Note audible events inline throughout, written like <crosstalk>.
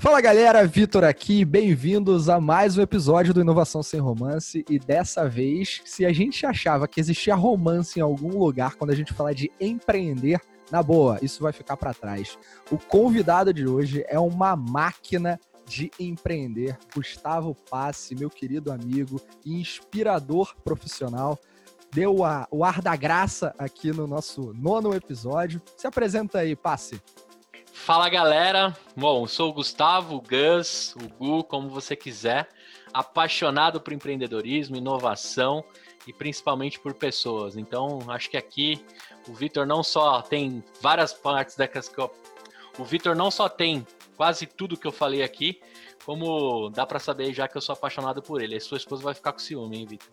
Fala galera, Vitor aqui, bem-vindos a mais um episódio do Inovação Sem Romance. E dessa vez, se a gente achava que existia romance em algum lugar quando a gente falar de empreender, na boa, isso vai ficar para trás. O convidado de hoje é uma máquina de empreender, Gustavo Passe, meu querido amigo e inspirador profissional. Deu a, o ar da graça aqui no nosso nono episódio. Se apresenta aí, Passe. Fala galera, bom, sou o Gustavo, o Gus, o Gu, como você quiser, apaixonado por empreendedorismo, inovação e principalmente por pessoas. Então, acho que aqui o Vitor não só tem várias partes dessas que eu... O Vitor não só tem quase tudo que eu falei aqui, como dá para saber já que eu sou apaixonado por ele. A sua esposa vai ficar com ciúme, hein, Vitor?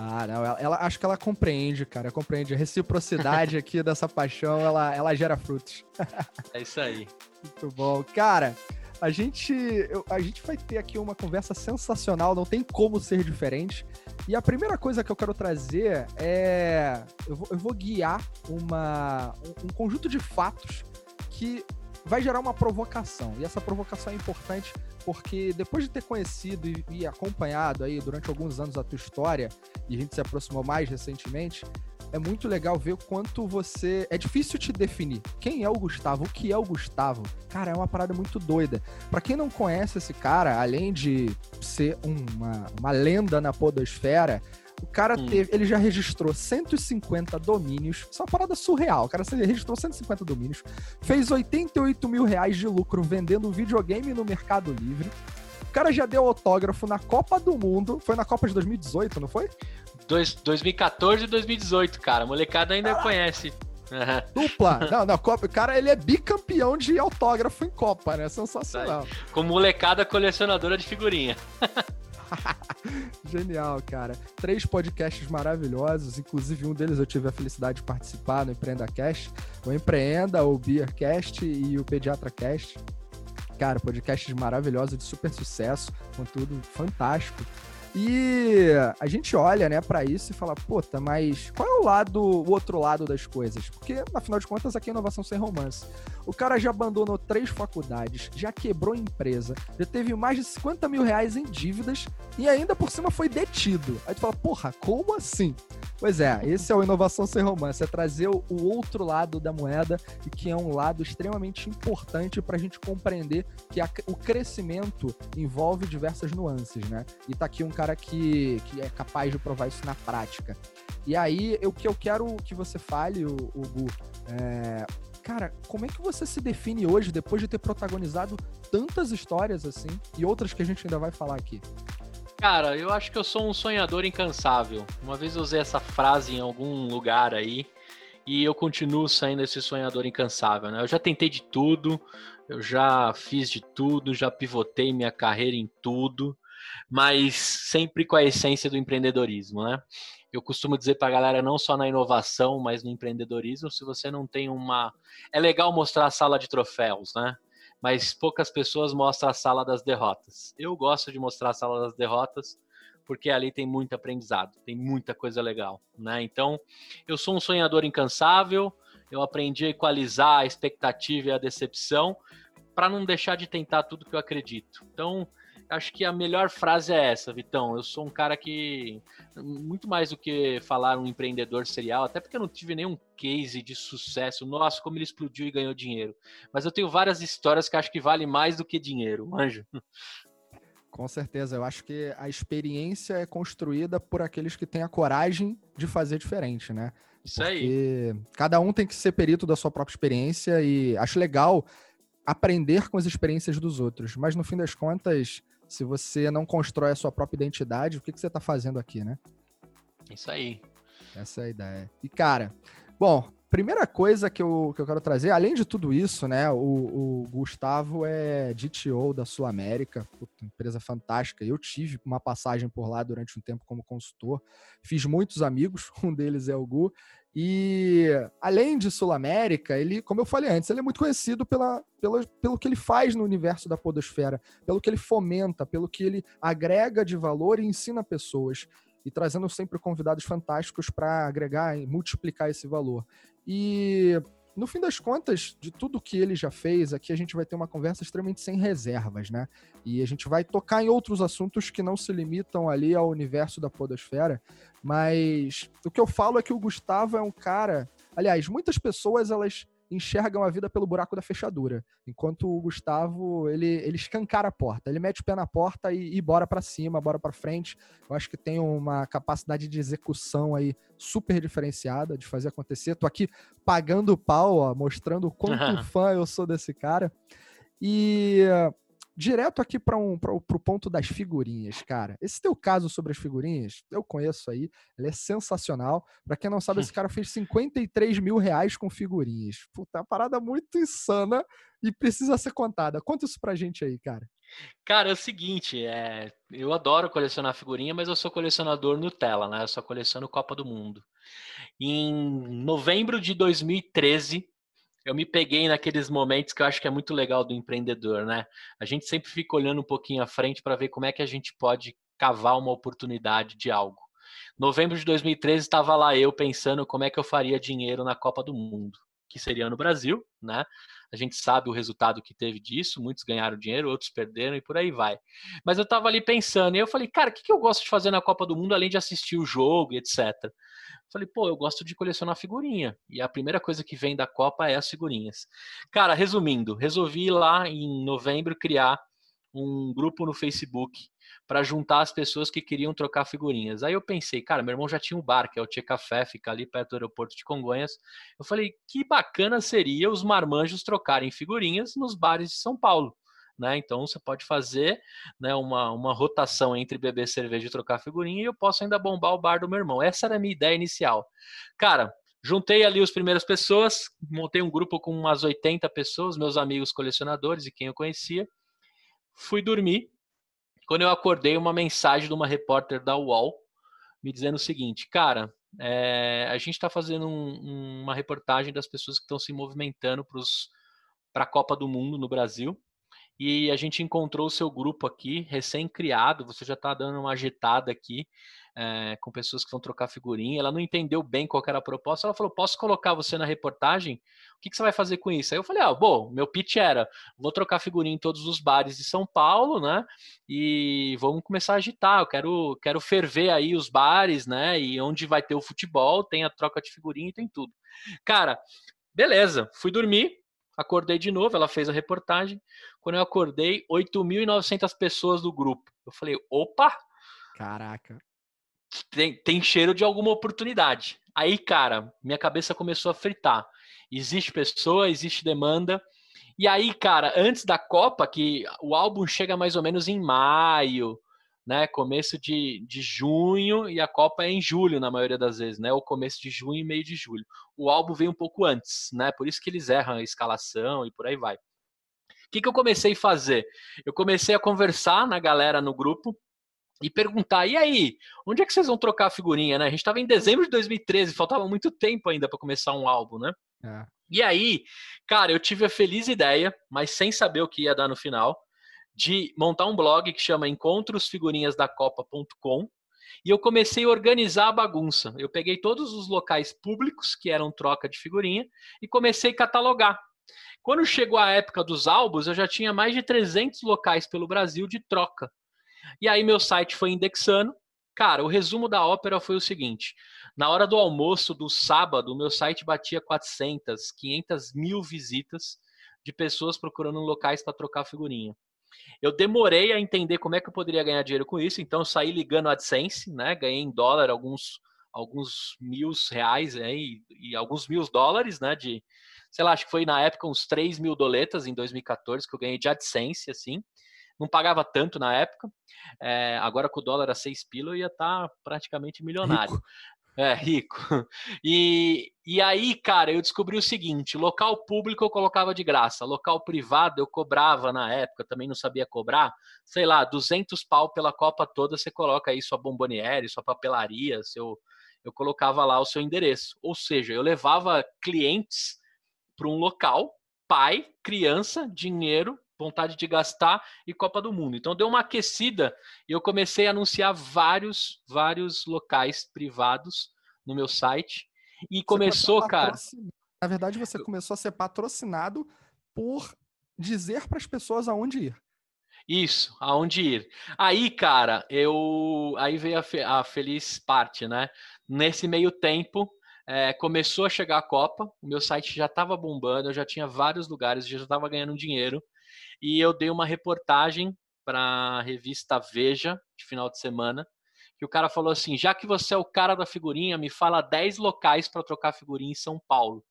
Ah, não, ela, ela, acho que ela compreende, cara, compreende. A reciprocidade <laughs> aqui dessa paixão, ela, ela gera frutos. <laughs> é isso aí. Muito bom. Cara, a gente, eu, a gente vai ter aqui uma conversa sensacional, não tem como ser diferente. E a primeira coisa que eu quero trazer é. Eu vou, eu vou guiar uma, um, um conjunto de fatos que vai gerar uma provocação. E essa provocação é importante porque depois de ter conhecido e, e, acompanhado aí durante alguns anos a tua história, e a gente se aproximou mais recentemente, é muito legal ver o quanto você. É difícil te definir. Quem é o Gustavo? O que é o Gustavo? Cara, é uma parada muito doida. Para quem não conhece esse cara, além de ser uma, uma lenda na podosfera, o cara hum. teve, ele já registrou 150 domínios. Isso é uma parada surreal. O cara registrou 150 domínios, fez 88 mil reais de lucro vendendo videogame no Mercado Livre. O cara já deu autógrafo na Copa do Mundo. Foi na Copa de 2018, não foi? Dois, 2014 e 2018, cara. A molecada ainda ah. conhece. Dupla. <laughs> Não, não, Copa, o cara ele é bicampeão de autógrafo em Copa, né? Sensacional. Com molecada colecionadora de figurinha. <laughs> <laughs> Genial, cara. Três podcasts maravilhosos, inclusive um deles eu tive a felicidade de participar no Empreenda Cast, o Empreenda, o Beercast e o Pediatra Cast. Cara, podcasts maravilhosos de super sucesso, conteúdo fantástico. E a gente olha, né, para isso e fala, puta, mas qual é o lado, o outro lado das coisas? Porque, afinal de contas, aqui é inovação sem romance. O cara já abandonou três faculdades, já quebrou empresa, já teve mais de 50 mil reais em dívidas e ainda por cima foi detido. Aí tu fala, porra, como assim? Pois é, <laughs> esse é o Inovação Sem Romance, é trazer o outro lado da moeda e que é um lado extremamente importante para a gente compreender que a, o crescimento envolve diversas nuances, né? E tá aqui um cara que, que é capaz de provar isso na prática. E aí, o que eu quero que você fale, o, o Gu, é, cara, como é que você se define hoje, depois de ter protagonizado tantas histórias assim, e outras que a gente ainda vai falar aqui? Cara, eu acho que eu sou um sonhador incansável. Uma vez eu usei essa frase em algum lugar aí, e eu continuo sendo esse sonhador incansável, né? Eu já tentei de tudo, eu já fiz de tudo, já pivotei minha carreira em tudo, mas sempre com a essência do empreendedorismo, né? Eu costumo dizer para a galera, não só na inovação, mas no empreendedorismo, se você não tem uma. É legal mostrar a sala de troféus, né? Mas poucas pessoas mostram a sala das derrotas. Eu gosto de mostrar a sala das derrotas, porque ali tem muito aprendizado, tem muita coisa legal, né? Então, eu sou um sonhador incansável, eu aprendi a equalizar a expectativa e a decepção para não deixar de tentar tudo que eu acredito. Então, acho que a melhor frase é essa, Vitão. Eu sou um cara que, muito mais do que falar um empreendedor serial, até porque eu não tive nenhum case de sucesso. Nossa, como ele explodiu e ganhou dinheiro. Mas eu tenho várias histórias que acho que vale mais do que dinheiro, anjo. Com certeza, eu acho que a experiência é construída por aqueles que têm a coragem de fazer diferente, né? Isso Porque aí. Cada um tem que ser perito da sua própria experiência e acho legal aprender com as experiências dos outros, mas no fim das contas, se você não constrói a sua própria identidade, o que, que você está fazendo aqui, né? Isso aí. Essa é a ideia. E, cara, bom, primeira coisa que eu, que eu quero trazer, além de tudo isso, né? O, o Gustavo é DTO da Sul América, empresa fantástica. Eu tive uma passagem por lá durante um tempo como consultor. Fiz muitos amigos, <laughs> um deles é o Gu. E além de Sul América, ele, como eu falei antes, ele é muito conhecido pela, pela, pelo que ele faz no universo da podosfera, pelo que ele fomenta, pelo que ele agrega de valor e ensina pessoas. E trazendo sempre convidados fantásticos para agregar e multiplicar esse valor. E no fim das contas, de tudo que ele já fez, aqui a gente vai ter uma conversa extremamente sem reservas, né? E a gente vai tocar em outros assuntos que não se limitam ali ao universo da podosfera, mas o que eu falo é que o Gustavo é um cara, aliás, muitas pessoas elas enxergam a vida pelo buraco da fechadura. Enquanto o Gustavo, ele, ele escancara a porta, ele mete o pé na porta e, e bora para cima, bora para frente. Eu acho que tem uma capacidade de execução aí super diferenciada de fazer acontecer. Tô aqui pagando o pau, ó, mostrando o quanto <laughs> fã eu sou desse cara. E direto aqui para um, o ponto das figurinhas, cara. Esse teu caso sobre as figurinhas, eu conheço aí, ele é sensacional. Para quem não sabe, esse cara fez 53 mil reais com figurinhas. Puta, é uma parada muito insana e precisa ser contada. Conta isso pra gente aí, cara. Cara, é o seguinte, é, eu adoro colecionar figurinha, mas eu sou colecionador Nutella, né? Eu só coleciono Copa do Mundo. Em novembro de 2013, eu me peguei naqueles momentos que eu acho que é muito legal do empreendedor, né? A gente sempre fica olhando um pouquinho à frente para ver como é que a gente pode cavar uma oportunidade de algo. Novembro de 2013 estava lá eu pensando como é que eu faria dinheiro na Copa do Mundo, que seria no Brasil, né? A gente sabe o resultado que teve disso, muitos ganharam dinheiro, outros perderam e por aí vai. Mas eu estava ali pensando, e eu falei, cara, o que, que eu gosto de fazer na Copa do Mundo além de assistir o jogo e etc. Falei, pô, eu gosto de colecionar figurinha. E a primeira coisa que vem da Copa é as figurinhas. Cara, resumindo, resolvi lá em novembro criar um grupo no Facebook para juntar as pessoas que queriam trocar figurinhas. Aí eu pensei, cara, meu irmão já tinha um bar, que é o Tchê Café, fica ali perto do aeroporto de Congonhas. Eu falei, que bacana seria os marmanjos trocarem figurinhas nos bares de São Paulo. Né? Então você pode fazer né, uma, uma rotação entre beber cerveja e trocar figurinha e eu posso ainda bombar o bar do meu irmão. Essa era a minha ideia inicial. Cara, juntei ali as primeiras pessoas, montei um grupo com umas 80 pessoas, meus amigos colecionadores e quem eu conhecia. Fui dormir. Quando eu acordei, uma mensagem de uma repórter da UOL me dizendo o seguinte: Cara, é, a gente está fazendo um, uma reportagem das pessoas que estão se movimentando para a Copa do Mundo no Brasil e a gente encontrou o seu grupo aqui, recém-criado, você já está dando uma agitada aqui, é, com pessoas que vão trocar figurinha. Ela não entendeu bem qual era a proposta, ela falou, posso colocar você na reportagem? O que, que, você vai fazer com isso? Aí eu falei, ah, bom, meu pitch era, vou trocar figurinha em todos os bares de São Paulo, né, e vamos começar a agitar, eu quero, quero ferver aí os bares, né, e onde vai ter o futebol, tem a troca de figurinha e tem tudo. Cara, beleza, fui dormir, Acordei de novo, ela fez a reportagem. Quando eu acordei, 8.900 pessoas do grupo. Eu falei, opa! Caraca. Tem, tem cheiro de alguma oportunidade. Aí, cara, minha cabeça começou a fritar. Existe pessoa, existe demanda. E aí, cara, antes da Copa, que o álbum chega mais ou menos em maio, né, começo de, de junho e a Copa é em julho na maioria das vezes, né, ou começo de junho e meio de julho. O álbum vem um pouco antes, né, por isso que eles erram a escalação e por aí vai. O que, que eu comecei a fazer? Eu comecei a conversar na galera no grupo e perguntar: e aí, onde é que vocês vão trocar a figurinha, né? A gente estava em dezembro de 2013, faltava muito tempo ainda para começar um álbum, né? É. E aí, cara, eu tive a feliz ideia, mas sem saber o que ia dar no final, de montar um blog que chama encontrosfigurinhasdacopa.com e eu comecei a organizar a bagunça. Eu peguei todos os locais públicos que eram troca de figurinha e comecei a catalogar. Quando chegou a época dos álbuns, eu já tinha mais de 300 locais pelo Brasil de troca. E aí meu site foi indexando. Cara, o resumo da ópera foi o seguinte: na hora do almoço do sábado, meu site batia 400, 500 mil visitas de pessoas procurando locais para trocar figurinha. Eu demorei a entender como é que eu poderia ganhar dinheiro com isso, então eu saí ligando AdSense, né? Ganhei em dólar alguns alguns mil reais né, e, e, alguns mil dólares, né? De, sei lá, acho que foi na época uns 3 mil doletas em 2014 que eu ganhei de AdSense, assim. Não pagava tanto na época. É, agora com o dólar a 6 pila eu ia estar tá praticamente milionário. É, rico. <laughs> E, e aí, cara, eu descobri o seguinte: local público eu colocava de graça, local privado eu cobrava na época, também não sabia cobrar, sei lá, 200 pau pela Copa toda, você coloca aí sua bomboniere, sua papelaria, seu. Eu colocava lá o seu endereço. Ou seja, eu levava clientes para um local, pai, criança, dinheiro, vontade de gastar e Copa do Mundo. Então deu uma aquecida e eu comecei a anunciar vários, vários locais privados no meu site. E Você começou, cara. Na verdade, você começou a ser patrocinado por dizer para as pessoas aonde ir. Isso, aonde ir. Aí, cara, eu. Aí veio a, fe... a feliz parte, né? Nesse meio tempo, é, começou a chegar a Copa, o meu site já estava bombando, eu já tinha vários lugares, já estava ganhando dinheiro. E eu dei uma reportagem para a revista Veja, de final de semana, que o cara falou assim: já que você é o cara da figurinha, me fala 10 locais para trocar figurinha em São Paulo.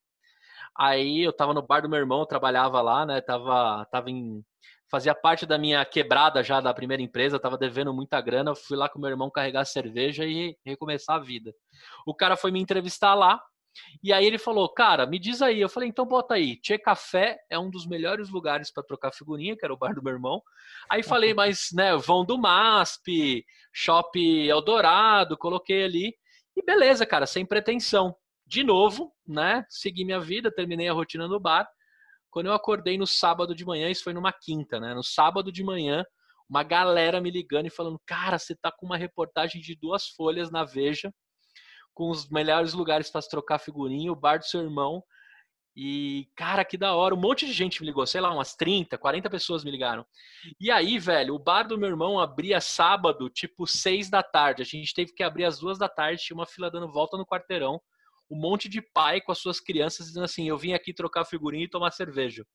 Aí eu tava no bar do meu irmão, trabalhava lá, né? Tava, tava em fazia parte da minha quebrada já da primeira empresa, estava devendo muita grana, fui lá com meu irmão carregar cerveja e recomeçar a vida. O cara foi me entrevistar lá, e aí ele falou, cara, me diz aí. Eu falei, então bota aí. Tchê Café é um dos melhores lugares para trocar figurinha, que era o bar do meu irmão. Aí falei, <laughs> mas, né, vão do MASP, Shop Eldorado, coloquei ali. E beleza, cara, sem pretensão. De novo, né, segui minha vida, terminei a rotina no bar. Quando eu acordei no sábado de manhã, isso foi numa quinta, né? No sábado de manhã, uma galera me ligando e falando: Cara, você tá com uma reportagem de duas folhas na Veja, com os melhores lugares para trocar figurinha, o bar do seu irmão. E, cara, que da hora. Um monte de gente me ligou, sei lá, umas 30, 40 pessoas me ligaram. E aí, velho, o bar do meu irmão abria sábado, tipo, seis da tarde. A gente teve que abrir às duas da tarde, tinha uma fila dando volta no quarteirão um monte de pai com as suas crianças dizendo assim: eu vim aqui trocar figurinha e tomar cerveja.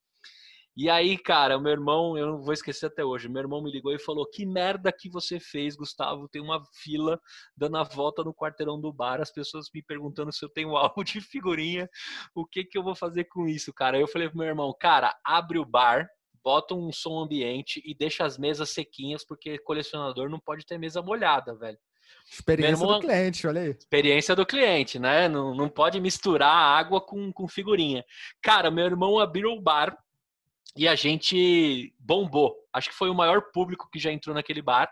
E aí, cara, o meu irmão, eu não vou esquecer até hoje, meu irmão me ligou e falou: Que merda que você fez, Gustavo? Tem uma fila dando a volta no quarteirão do bar, as pessoas me perguntando se eu tenho <laughs> algo de figurinha, o que que eu vou fazer com isso, cara? Eu falei pro meu irmão: Cara, abre o bar, bota um som ambiente e deixa as mesas sequinhas, porque colecionador não pode ter mesa molhada, velho. Experiência irmão, do cliente, olha aí. Experiência do cliente, né? Não, não pode misturar água com, com figurinha. Cara, meu irmão abriu o bar e a gente bombou. Acho que foi o maior público que já entrou naquele bar.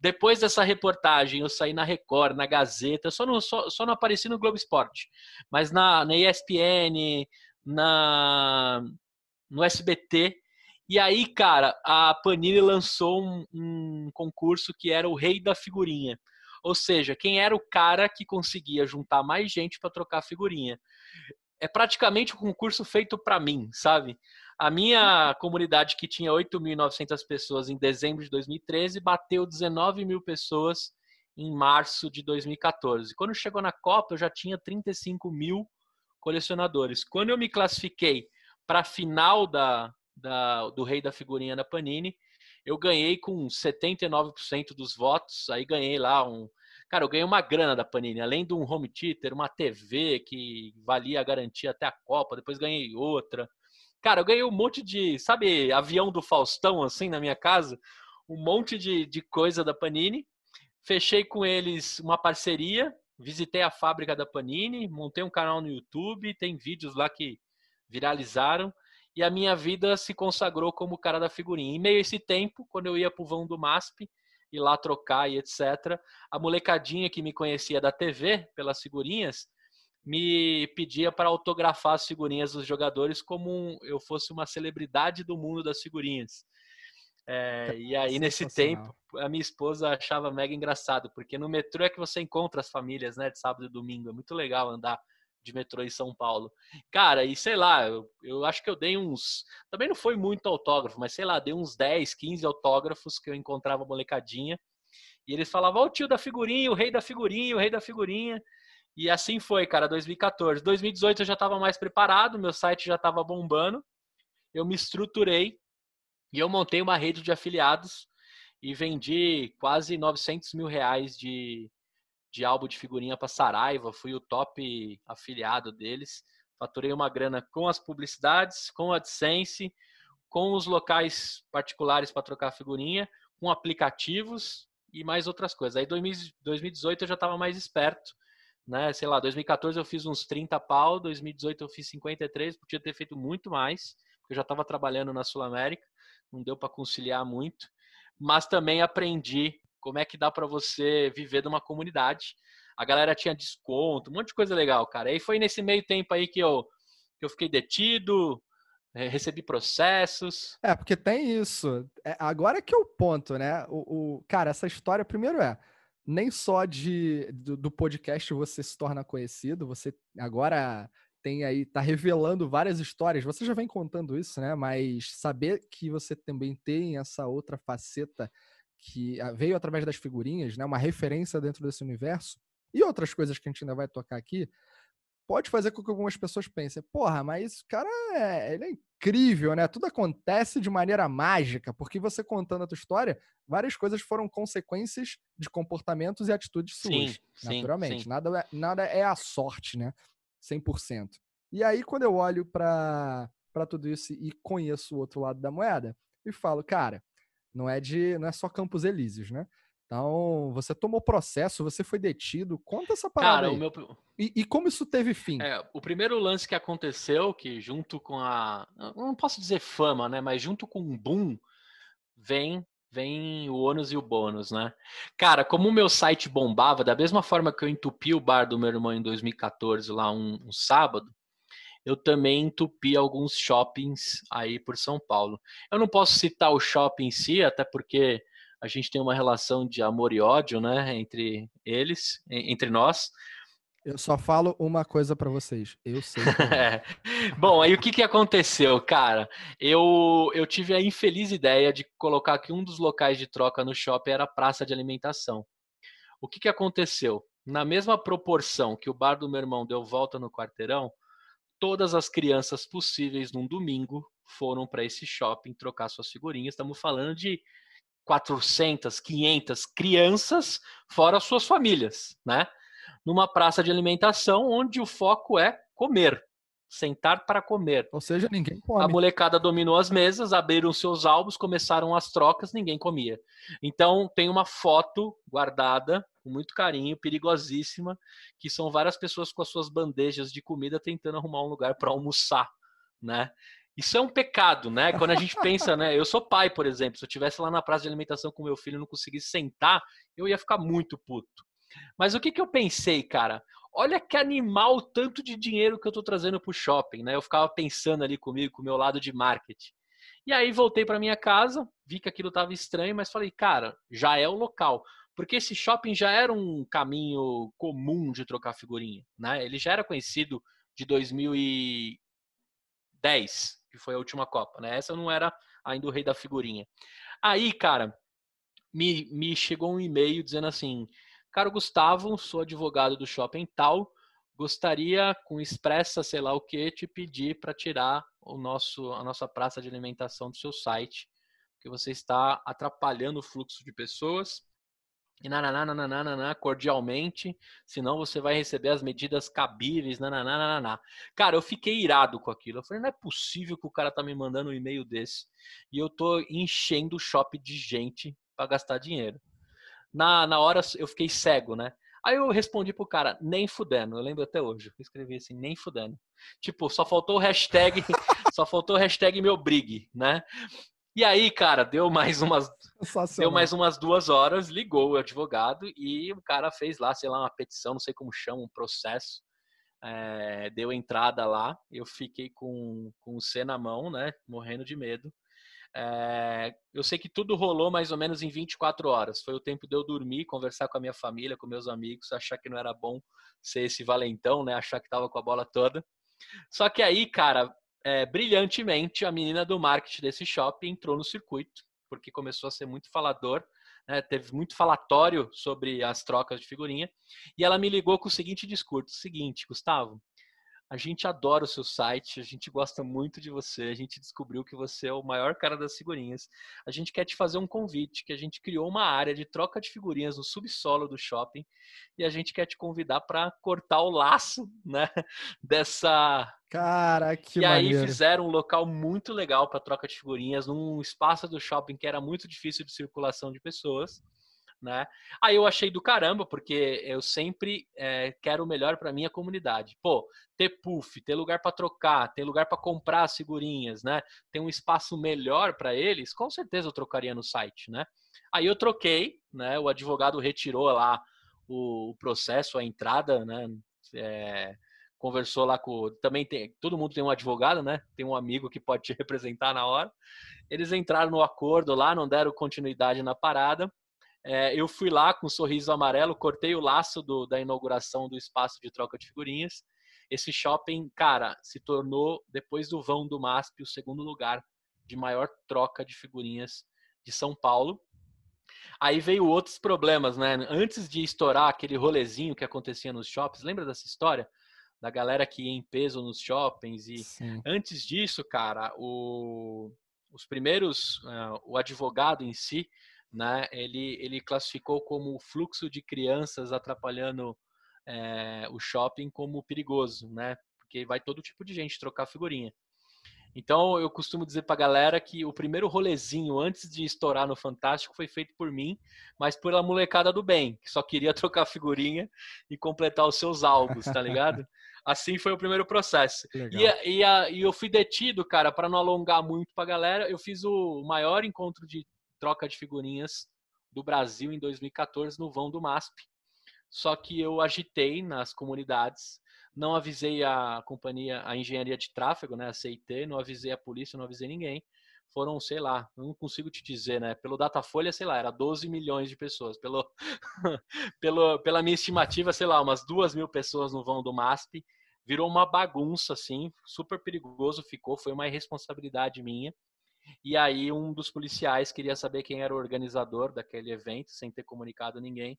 Depois dessa reportagem, eu saí na Record, na Gazeta, só não, só, só não apareci no Globo Esporte, mas na, na ESPN, na, no SBT. E aí, cara, a Panini lançou um, um concurso que era o Rei da Figurinha. Ou seja, quem era o cara que conseguia juntar mais gente para trocar figurinha. É praticamente um concurso feito para mim, sabe? A minha comunidade, que tinha 8.900 pessoas em dezembro de 2013, bateu 19 mil pessoas em março de 2014. Quando chegou na Copa, eu já tinha 35 mil colecionadores. Quando eu me classifiquei para a final da, da, do Rei da Figurinha da Panini, eu ganhei com 79% dos votos, aí ganhei lá um. Cara, eu ganhei uma grana da Panini, além de um home theater, uma TV que valia a garantia até a Copa, depois ganhei outra. Cara, eu ganhei um monte de, sabe, avião do Faustão, assim, na minha casa, um monte de, de coisa da Panini. Fechei com eles uma parceria, visitei a fábrica da Panini, montei um canal no YouTube, tem vídeos lá que viralizaram e a minha vida se consagrou como cara da figurinha. Em meio a esse tempo, quando eu ia pro vão do MASP, ir lá trocar e etc., a molecadinha que me conhecia da TV, pelas figurinhas, me pedia para autografar as figurinhas dos jogadores como um, eu fosse uma celebridade do mundo das figurinhas. É, e aí, nesse tempo, a minha esposa achava mega engraçado, porque no metrô é que você encontra as famílias, né, de sábado e domingo. É muito legal andar de metrô em São Paulo. Cara, e sei lá, eu, eu acho que eu dei uns. Também não foi muito autógrafo, mas sei lá, dei uns 10, 15 autógrafos que eu encontrava molecadinha. E eles falavam, ó, oh, o tio da figurinha, o rei da figurinha, o rei da figurinha. E assim foi, cara, 2014. 2018 eu já estava mais preparado, meu site já estava bombando. Eu me estruturei e eu montei uma rede de afiliados e vendi quase 900 mil reais de, de álbum de figurinha para Saraiva, fui o top afiliado deles. Faturei uma grana com as publicidades, com a AdSense, com os locais particulares para trocar figurinha, com aplicativos e mais outras coisas. Aí 2018 eu já estava mais esperto, né? Sei lá, 2014 eu fiz uns 30 pau, 2018 eu fiz 53, podia ter feito muito mais, porque eu já estava trabalhando na Sul América, não deu para conciliar muito, mas também aprendi como é que dá para você viver de uma comunidade. A galera tinha desconto, um monte de coisa legal, cara. E foi nesse meio tempo aí que eu, que eu fiquei detido, eh, recebi processos. É, porque tem isso. É, agora que é o ponto, né? O, o, cara, essa história, primeiro é, nem só de do, do, podcast você se torna conhecido, você agora tem aí, tá revelando várias histórias. Você já vem contando isso, né? Mas saber que você também tem essa outra faceta que ah, veio através das figurinhas, né? Uma referência dentro desse universo e outras coisas que a gente ainda vai tocar aqui, pode fazer com que algumas pessoas pensem, porra, mas o cara é, ele é incrível, né? Tudo acontece de maneira mágica, porque você contando a tua história, várias coisas foram consequências de comportamentos e atitudes suas, sim, naturalmente. Sim. Nada, é, nada é a sorte, né? 100%. E aí, quando eu olho para tudo isso e conheço o outro lado da moeda, e falo, cara, não é de não é só Campos Elíseos, né? Então, você tomou processo, você foi detido. Conta essa parada Cara, aí. O meu... e, e, como isso teve fim? É, o primeiro lance que aconteceu, que junto com a... Não posso dizer fama, né? Mas junto com o boom, vem vem o ônus e o bônus, né? Cara, como o meu site bombava, da mesma forma que eu entupi o bar do meu irmão em 2014, lá um, um sábado, eu também entupi alguns shoppings aí por São Paulo. Eu não posso citar o shopping em si, até porque a gente tem uma relação de amor e ódio, né, entre eles, entre nós. Eu só falo uma coisa para vocês. Eu sei. é. <laughs> Bom, aí o que, que aconteceu, cara? Eu, eu tive a infeliz ideia de colocar que um dos locais de troca no shopping era a praça de alimentação. O que, que aconteceu? Na mesma proporção que o bar do meu irmão deu volta no quarteirão, todas as crianças possíveis num domingo foram para esse shopping trocar suas figurinhas. Estamos falando de 400, 500 crianças, fora suas famílias, né? Numa praça de alimentação onde o foco é comer, sentar para comer. Ou seja, ninguém come. A molecada dominou as mesas, abriram seus álbuns, começaram as trocas, ninguém comia. Então tem uma foto guardada com muito carinho, perigosíssima, que são várias pessoas com as suas bandejas de comida tentando arrumar um lugar para almoçar, né? Isso é um pecado, né? Quando a gente pensa, né? Eu sou pai, por exemplo. Se eu tivesse lá na praça de alimentação com meu filho e não conseguisse sentar, eu ia ficar muito puto. Mas o que, que eu pensei, cara? Olha que animal tanto de dinheiro que eu tô trazendo pro shopping, né? Eu ficava pensando ali comigo, com o meu lado de marketing. E aí voltei para minha casa, vi que aquilo tava estranho, mas falei, cara, já é o local. Porque esse shopping já era um caminho comum de trocar figurinha, né? Ele já era conhecido de 2010, que foi a última Copa, né? Essa não era ainda o rei da figurinha. Aí, cara, me, me chegou um e-mail dizendo assim: Caro Gustavo, sou advogado do shopping tal, gostaria, com expressa, sei lá o que, te pedir para tirar o nosso, a nossa praça de alimentação do seu site, porque você está atrapalhando o fluxo de pessoas e nananana, cordialmente, senão você vai receber as medidas cabíveis, nananana. Cara, eu fiquei irado com aquilo. Eu falei, não é possível que o cara tá me mandando um e-mail desse e eu tô enchendo o shopping de gente para gastar dinheiro. Na, na hora eu fiquei cego, né? Aí eu respondi pro cara, nem fudendo. Eu lembro até hoje. Eu escrevi assim, nem fudendo. Tipo, só faltou o hashtag, <laughs> só faltou o hashtag meu brigue, né? E aí, cara, deu mais umas deu mais umas duas horas, ligou o advogado e o cara fez lá, sei lá, uma petição, não sei como chama, um processo. É, deu entrada lá, eu fiquei com, com o C na mão, né, morrendo de medo. É, eu sei que tudo rolou mais ou menos em 24 horas. Foi o tempo de eu dormir, conversar com a minha família, com meus amigos, achar que não era bom ser esse valentão, né? Achar que tava com a bola toda. Só que aí, cara, é, brilhantemente, a menina do marketing desse shopping entrou no circuito, porque começou a ser muito falador, né, teve muito falatório sobre as trocas de figurinha, e ela me ligou com o seguinte discurso: seguinte, Gustavo, a gente adora o seu site, a gente gosta muito de você, a gente descobriu que você é o maior cara das figurinhas. A gente quer te fazer um convite, que a gente criou uma área de troca de figurinhas no subsolo do shopping e a gente quer te convidar para cortar o laço, né, <laughs> dessa Cara, que E maneiro. aí fizeram um local muito legal para troca de figurinhas num espaço do shopping que era muito difícil de circulação de pessoas né? Aí eu achei do caramba, porque eu sempre é, quero o melhor para minha comunidade. Pô, ter puff, ter lugar para trocar, ter lugar para comprar as figurinhas, né? Ter um espaço melhor para eles, com certeza eu trocaria no site, né? Aí eu troquei, né? O advogado retirou lá o, processo, a entrada, né? É, conversou lá com. Também tem. Todo mundo tem um advogado, né? Tem um amigo que pode te <laughs> representar na hora. Eles entraram no acordo lá, não deram continuidade na parada. É, eu fui lá com um sorriso amarelo, cortei o laço do, da inauguração do espaço de troca de figurinhas esse shopping, cara, se tornou, depois do vão do MASP, o segundo lugar de maior troca de figurinhas de São Paulo. Aí veio outros problemas, né? Antes de estourar aquele rolezinho que acontecia nos shoppings, lembra dessa história? Da galera que ia em peso nos shoppings. E Sim. antes disso, cara, o, os primeiros, uh, o advogado em si, né, ele, ele classificou como o fluxo de crianças atrapalhando é, o shopping como perigoso, né? Porque vai todo tipo de gente trocar figurinha. Então eu costumo dizer pra galera que o primeiro rolezinho antes de estourar no Fantástico foi feito por mim, mas pela molecada do bem, que só queria <laughs> trocar figurinha e completar os seus álbuns, tá ligado? assim foi o primeiro processo. E, e, a, e eu fui detido, cara, para não alongar muito pra galera, eu fiz o maior encontro de troca de figurinhas do Brasil em 2014 no vão do MASP. Só que eu agitei nas comunidades não avisei a companhia, a engenharia de tráfego, né, a CIT, não avisei a polícia, não avisei ninguém. Foram, sei lá, não consigo te dizer, né? Pelo Datafolha, sei lá, era 12 milhões de pessoas. Pelo, <laughs> pelo, pela minha estimativa, sei lá, umas duas mil pessoas no vão do MASP. Virou uma bagunça, assim, super perigoso ficou, foi uma irresponsabilidade minha. E aí um dos policiais queria saber quem era o organizador daquele evento, sem ter comunicado ninguém.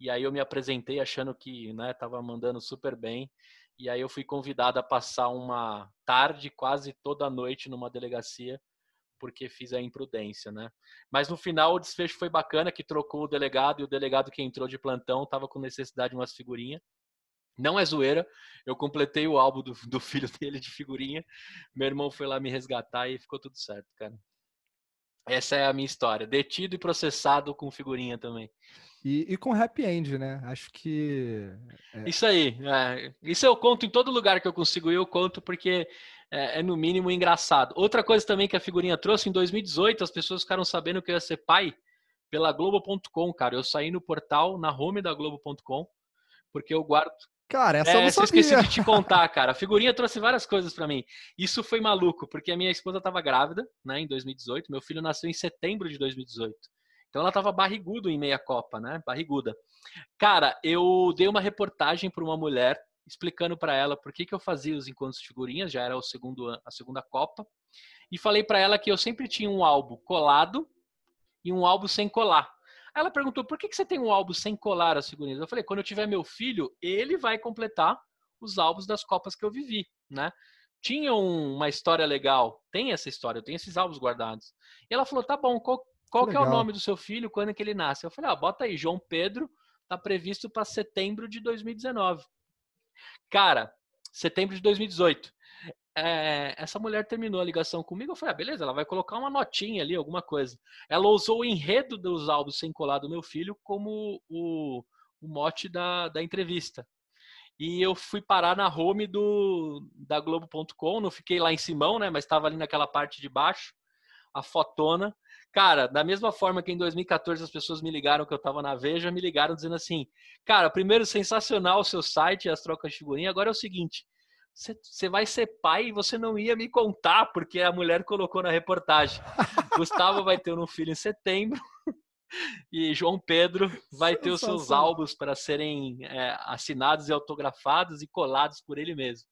E aí eu me apresentei achando que né, mandando super bem. E aí eu fui convidado a passar uma tarde, quase toda noite, numa delegacia, porque fiz a imprudência, né? Mas no final o desfecho foi bacana, que trocou o delegado e o delegado que entrou de plantão tava com necessidade de umas figurinhas. Não é zoeira, eu completei o álbum do, do filho <laughs> dele de figurinha. Meu irmão foi lá me resgatar e ficou tudo certo, cara. Essa é a minha história. Detido e processado com figurinha também. E, e, com happy end, né? Acho que. É... Isso aí. É. Isso eu conto em todo lugar que eu consigo ir, eu conto porque é, é, no mínimo engraçado. Outra coisa também que a figurinha trouxe, em 2018, as pessoas ficaram sabendo que eu ia ser pai pela Globo.com, cara. Eu saí no portal, na home da Globo.com, porque eu guardo. Cara, essa é, eu não sabia. esqueci de te contar, cara. A figurinha trouxe várias coisas para mim. Isso foi maluco, porque a minha esposa estava grávida, né, em 2018. Meu filho nasceu em setembro de 2018. Então ela tava barrigudo em meia Copa, né? Barriguda. Cara, eu dei uma reportagem para uma mulher explicando para ela por que, que eu fazia os encontros de figurinhas, já era o segundo, a segunda Copa, e falei para ela que eu sempre tinha um álbum colado e um álbum sem colar. Ela perguntou: por que, que você tem um álbum sem colar as figurinhas? Eu falei: quando eu tiver meu filho, ele vai completar os álbuns das Copas que eu vivi, né? Tinha uma história legal, tem essa história, eu tenho esses álbuns guardados. E ela falou: tá bom, qual, qual que é o nome do seu filho, quando é que ele nasce? Eu falei, ah, bota aí, João Pedro, tá previsto para setembro de 2019. Cara, setembro de 2018. É, essa mulher terminou a ligação comigo, eu falei, ah, beleza, ela vai colocar uma notinha ali, alguma coisa. Ela usou o enredo dos álbuns sem colar do meu filho como o, o mote da, da entrevista. E eu fui parar na home do, da Globo.com, não fiquei lá em Simão, né, mas estava ali naquela parte de baixo, a fotona. Cara, da mesma forma que em 2014 as pessoas me ligaram que eu estava na Veja, me ligaram dizendo assim: Cara, primeiro, sensacional o seu site as trocas de figurinha. Agora é o seguinte: você vai ser pai e você não ia me contar, porque a mulher colocou na reportagem. <laughs> Gustavo vai ter um filho em setembro e João Pedro vai ter os seus álbuns para serem é, assinados e autografados e colados por ele mesmo.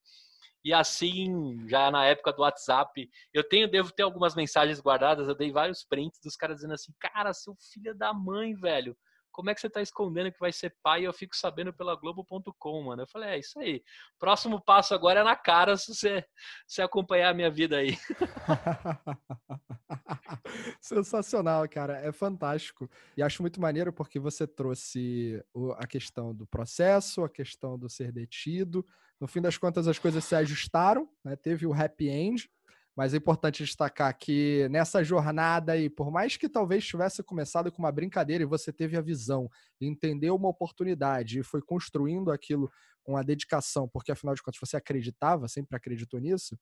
E assim, já na época do WhatsApp, eu tenho, devo ter algumas mensagens guardadas, eu dei vários prints dos caras dizendo assim, cara, seu filho da mãe, velho, como é que você tá escondendo que vai ser pai? Eu fico sabendo pela Globo.com, mano. Eu falei, é isso aí. Próximo passo agora é na cara se você se acompanhar a minha vida aí. <laughs> Sensacional, cara. É fantástico. E acho muito maneiro porque você trouxe a questão do processo, a questão do ser detido, no fim das contas, as coisas se ajustaram, né? teve o happy end, mas é importante destacar que nessa jornada aí, por mais que talvez tivesse começado com uma brincadeira e você teve a visão, entendeu uma oportunidade e foi construindo aquilo com a dedicação, porque afinal de contas você acreditava, sempre acreditou nisso,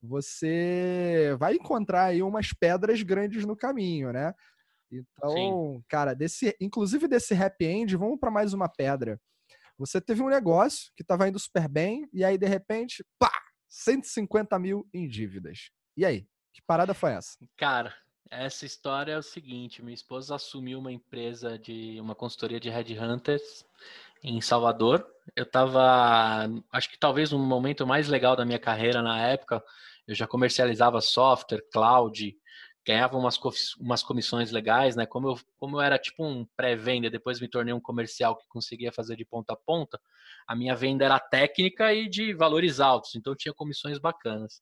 você vai encontrar aí umas pedras grandes no caminho, né? Então, Sim. cara, desse, inclusive desse happy end, vamos para mais uma pedra. Você teve um negócio que estava indo super bem, e aí, de repente, pá! 150 mil em dívidas. E aí? Que parada foi essa? Cara, essa história é o seguinte: minha esposa assumiu uma empresa de uma consultoria de headhunters em Salvador. Eu estava, acho que talvez no momento mais legal da minha carreira na época. Eu já comercializava software, cloud, ganhava umas, umas comissões legais, né? Como eu, como eu era tipo um pré-venda, depois me tornei um comercial que conseguia fazer de ponta a ponta, a minha venda era técnica e de valores altos, então tinha comissões bacanas.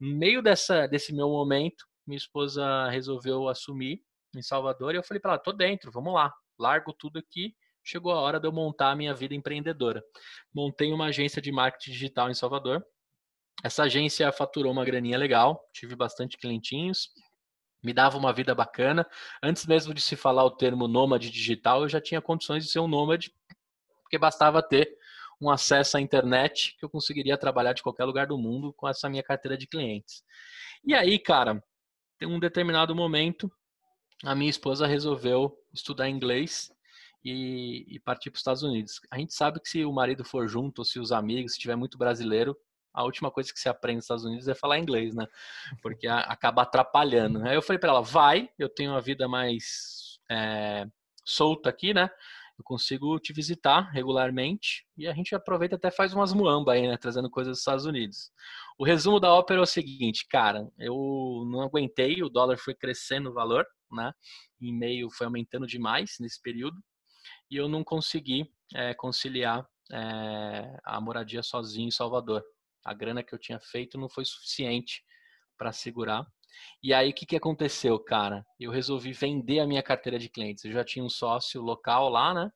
No meio dessa, desse meu momento, minha esposa resolveu assumir em Salvador e eu falei para ela, tô dentro, vamos lá, largo tudo aqui. Chegou a hora de eu montar a minha vida empreendedora. Montei uma agência de marketing digital em Salvador. Essa agência faturou uma graninha legal, tive bastante clientinhos, me dava uma vida bacana. Antes mesmo de se falar o termo nômade digital, eu já tinha condições de ser um nômade, porque bastava ter um acesso à internet que eu conseguiria trabalhar de qualquer lugar do mundo com essa minha carteira de clientes. E aí, cara, tem um determinado momento, a minha esposa resolveu estudar inglês e, e partir para os Estados Unidos. A gente sabe que se o marido for junto, ou se os amigos, se tiver muito brasileiro, a última coisa que se aprende nos Estados Unidos é falar inglês, né? Porque acaba atrapalhando. Aí eu falei para ela, vai, eu tenho uma vida mais é, solta aqui, né? Eu consigo te visitar regularmente e a gente aproveita até faz umas muamba aí, né? Trazendo coisas dos Estados Unidos. O resumo da ópera é o seguinte, cara, eu não aguentei, o dólar foi crescendo o valor, né? Em meio foi aumentando demais nesse período e eu não consegui é, conciliar é, a moradia sozinho em Salvador a grana que eu tinha feito não foi suficiente para segurar. E aí, o que, que aconteceu, cara? Eu resolvi vender a minha carteira de clientes. Eu já tinha um sócio local lá, né?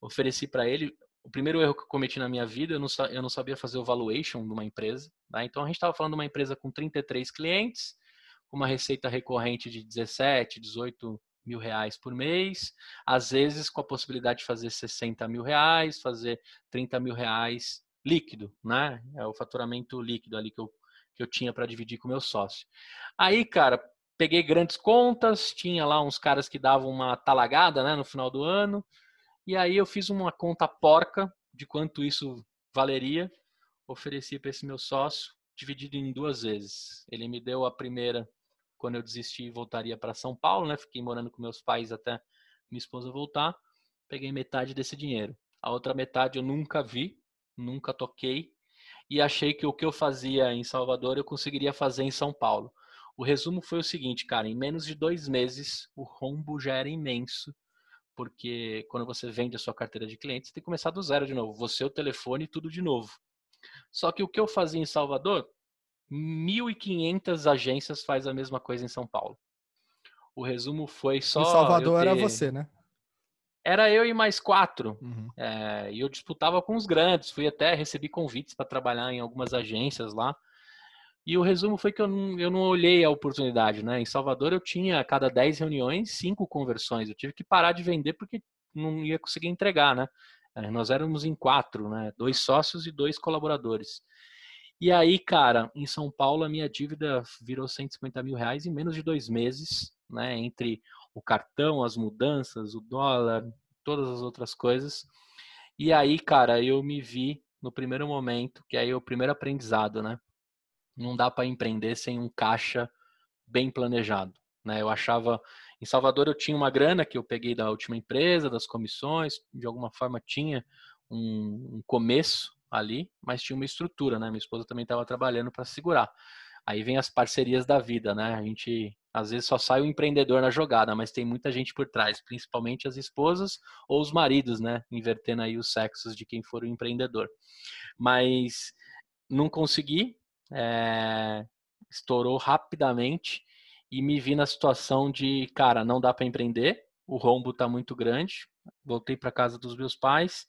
Ofereci para ele. O primeiro erro que eu cometi na minha vida, eu não, eu não sabia fazer o valuation de uma empresa. Tá? Então, a gente estava falando de uma empresa com 33 clientes, com uma receita recorrente de 17, 18 mil reais por mês, às vezes com a possibilidade de fazer 60 mil reais, fazer 30 mil reais líquido, né? É o faturamento líquido ali que eu, que eu tinha para dividir com meu sócio. Aí, cara, peguei grandes contas, tinha lá uns caras que davam uma talagada, né, no final do ano, e aí eu fiz uma conta porca de quanto isso valeria, ofereci para esse meu sócio, dividido em duas vezes. Ele me deu a primeira quando eu desisti e voltaria para São Paulo, né? Fiquei morando com meus pais até minha esposa voltar. Peguei metade desse dinheiro. A outra metade eu nunca vi, nunca toquei e achei que o que eu fazia em Salvador eu conseguiria fazer em São Paulo. O resumo foi o seguinte, cara: em menos de dois meses o rombo já era imenso, porque quando você vende a sua carteira de clientes, tem que começar do zero de novo, você, o telefone, tudo de novo. Só que o que eu fazia em Salvador, 1.500 agências faz a mesma coisa em São Paulo. O resumo foi só. Em Salvador ter... era você, né? Era eu e mais quatro. Uhum. É, e eu disputava com os grandes. Fui até recebi convites para trabalhar em algumas agências lá. E o resumo foi que eu não, eu não olhei a oportunidade, né? Em Salvador eu tinha a cada 10 reuniões, cinco conversões. Eu tive que parar de vender porque não ia conseguir entregar, né? É, nós éramos em quatro, né? Dois sócios e dois colaboradores. E aí, cara, em São Paulo a minha dívida virou 150 mil reais em menos de dois meses, né? Entre o cartão, as mudanças, o dólar, todas as outras coisas. E aí, cara, eu me vi no primeiro momento, que aí é o primeiro aprendizado, né? Não dá para empreender sem um caixa bem planejado, né? Eu achava em Salvador eu tinha uma grana que eu peguei da última empresa, das comissões, de alguma forma tinha um, um começo ali, mas tinha uma estrutura, né? Minha esposa também estava trabalhando para segurar. Aí vem as parcerias da vida, né? A gente às vezes só sai o empreendedor na jogada, mas tem muita gente por trás, principalmente as esposas ou os maridos, né? Invertendo aí os sexos de quem for o empreendedor. Mas não consegui, é... estourou rapidamente e me vi na situação de, cara, não dá para empreender, o rombo tá muito grande. Voltei para casa dos meus pais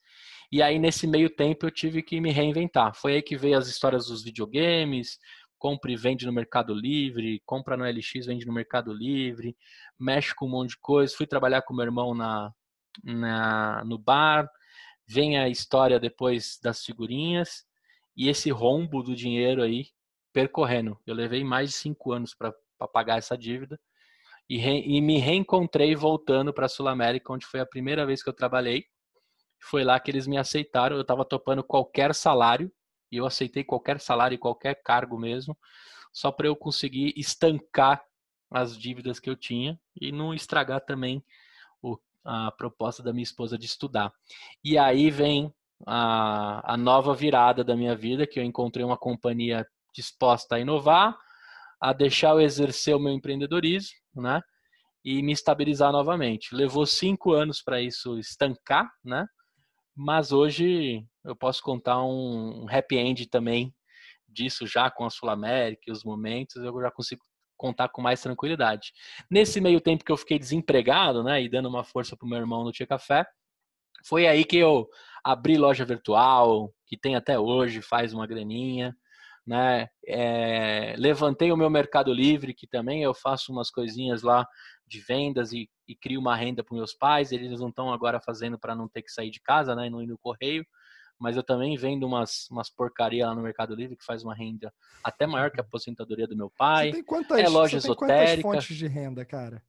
e aí nesse meio tempo eu tive que me reinventar. Foi aí que veio as histórias dos videogames, compra e vende no Mercado Livre, compra no LX, vende no Mercado Livre, mexe com um monte de coisa. Fui trabalhar com meu irmão na, na no bar, vem a história depois das figurinhas e esse rombo do dinheiro aí percorrendo. Eu levei mais de cinco anos para pagar essa dívida e, re, e me reencontrei voltando para a Sul América, onde foi a primeira vez que eu trabalhei. Foi lá que eles me aceitaram. Eu estava topando qualquer salário e eu aceitei qualquer salário e qualquer cargo mesmo, só para eu conseguir estancar as dívidas que eu tinha e não estragar também o, a proposta da minha esposa de estudar. E aí vem a, a nova virada da minha vida, que eu encontrei uma companhia disposta a inovar, a deixar eu exercer o meu empreendedorismo, né? E me estabilizar novamente. Levou cinco anos para isso estancar, né? Mas hoje eu posso contar um happy end também disso já com a Sul América e os momentos, eu já consigo contar com mais tranquilidade. Nesse meio tempo que eu fiquei desempregado, né, e dando uma força pro meu irmão no Tia Café, foi aí que eu abri loja virtual, que tem até hoje, faz uma graninha, né? É, levantei o meu Mercado Livre, que também eu faço umas coisinhas lá de vendas e, e crio uma renda para meus pais. Eles não estão agora fazendo para não ter que sair de casa, né? E não ir no correio. Mas eu também vendo umas, umas porcaria lá no Mercado Livre que faz uma renda até maior que a aposentadoria do meu pai. Você tem quantas, é loja esotérica. fontes de renda, cara?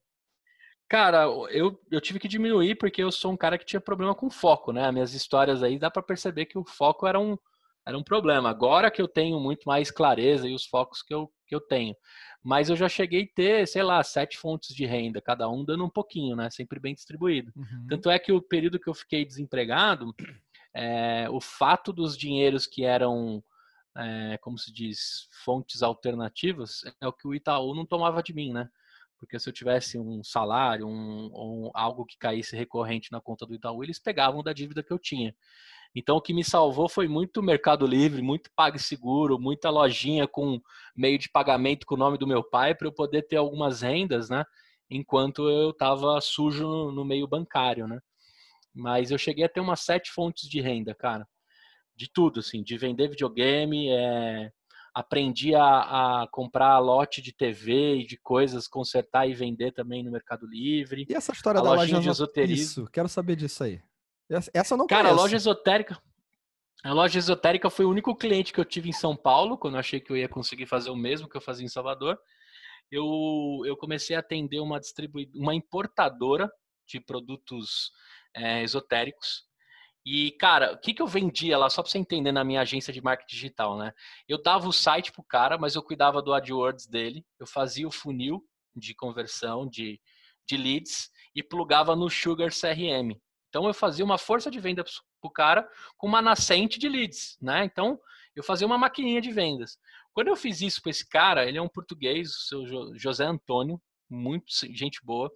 Cara, eu, eu tive que diminuir porque eu sou um cara que tinha problema com foco, né? Minhas histórias aí dá para perceber que o foco era um, era um problema. Agora que eu tenho muito mais clareza e os focos que eu, que eu tenho. Mas eu já cheguei a ter, sei lá, sete fontes de renda, cada um dando um pouquinho, né? Sempre bem distribuído. Uhum. Tanto é que o período que eu fiquei desempregado, é, o fato dos dinheiros que eram, é, como se diz, fontes alternativas, é o que o Itaú não tomava de mim, né? Porque se eu tivesse um salário, um, algo que caísse recorrente na conta do Itaú, eles pegavam da dívida que eu tinha. Então o que me salvou foi muito Mercado Livre, muito PagSeguro, muita lojinha com meio de pagamento com o nome do meu pai para eu poder ter algumas rendas, né? Enquanto eu estava sujo no, no, meio bancário, né? Mas eu cheguei a ter umas sete fontes de renda, cara. De tudo, assim, de vender videogame, é, aprendi a, a, comprar lote de TV e de coisas, consertar e vender também no Mercado Livre. E essa história a da loja de esoterismo? Isso, quero saber disso aí. Essa eu não Cara, conheço. a loja esotérica. A loja esotérica foi o único cliente que eu tive em São Paulo, quando eu achei que eu ia conseguir fazer o mesmo que eu fazia em Salvador. Eu, eu comecei a atender uma distribuidora, uma importadora de produtos é, esotéricos. E, cara, o que, que eu vendia lá, só para você entender, na minha agência de marketing digital, né? Eu dava o site pro cara, mas eu cuidava do AdWords dele, eu fazia o funil de conversão de, de leads e plugava no Sugar CRM. Então, eu fazia uma força de venda pro cara com uma nascente de leads, né? Então, eu fazia uma maquininha de vendas. Quando eu fiz isso para esse cara, ele é um português, o seu José Antônio, muito gente boa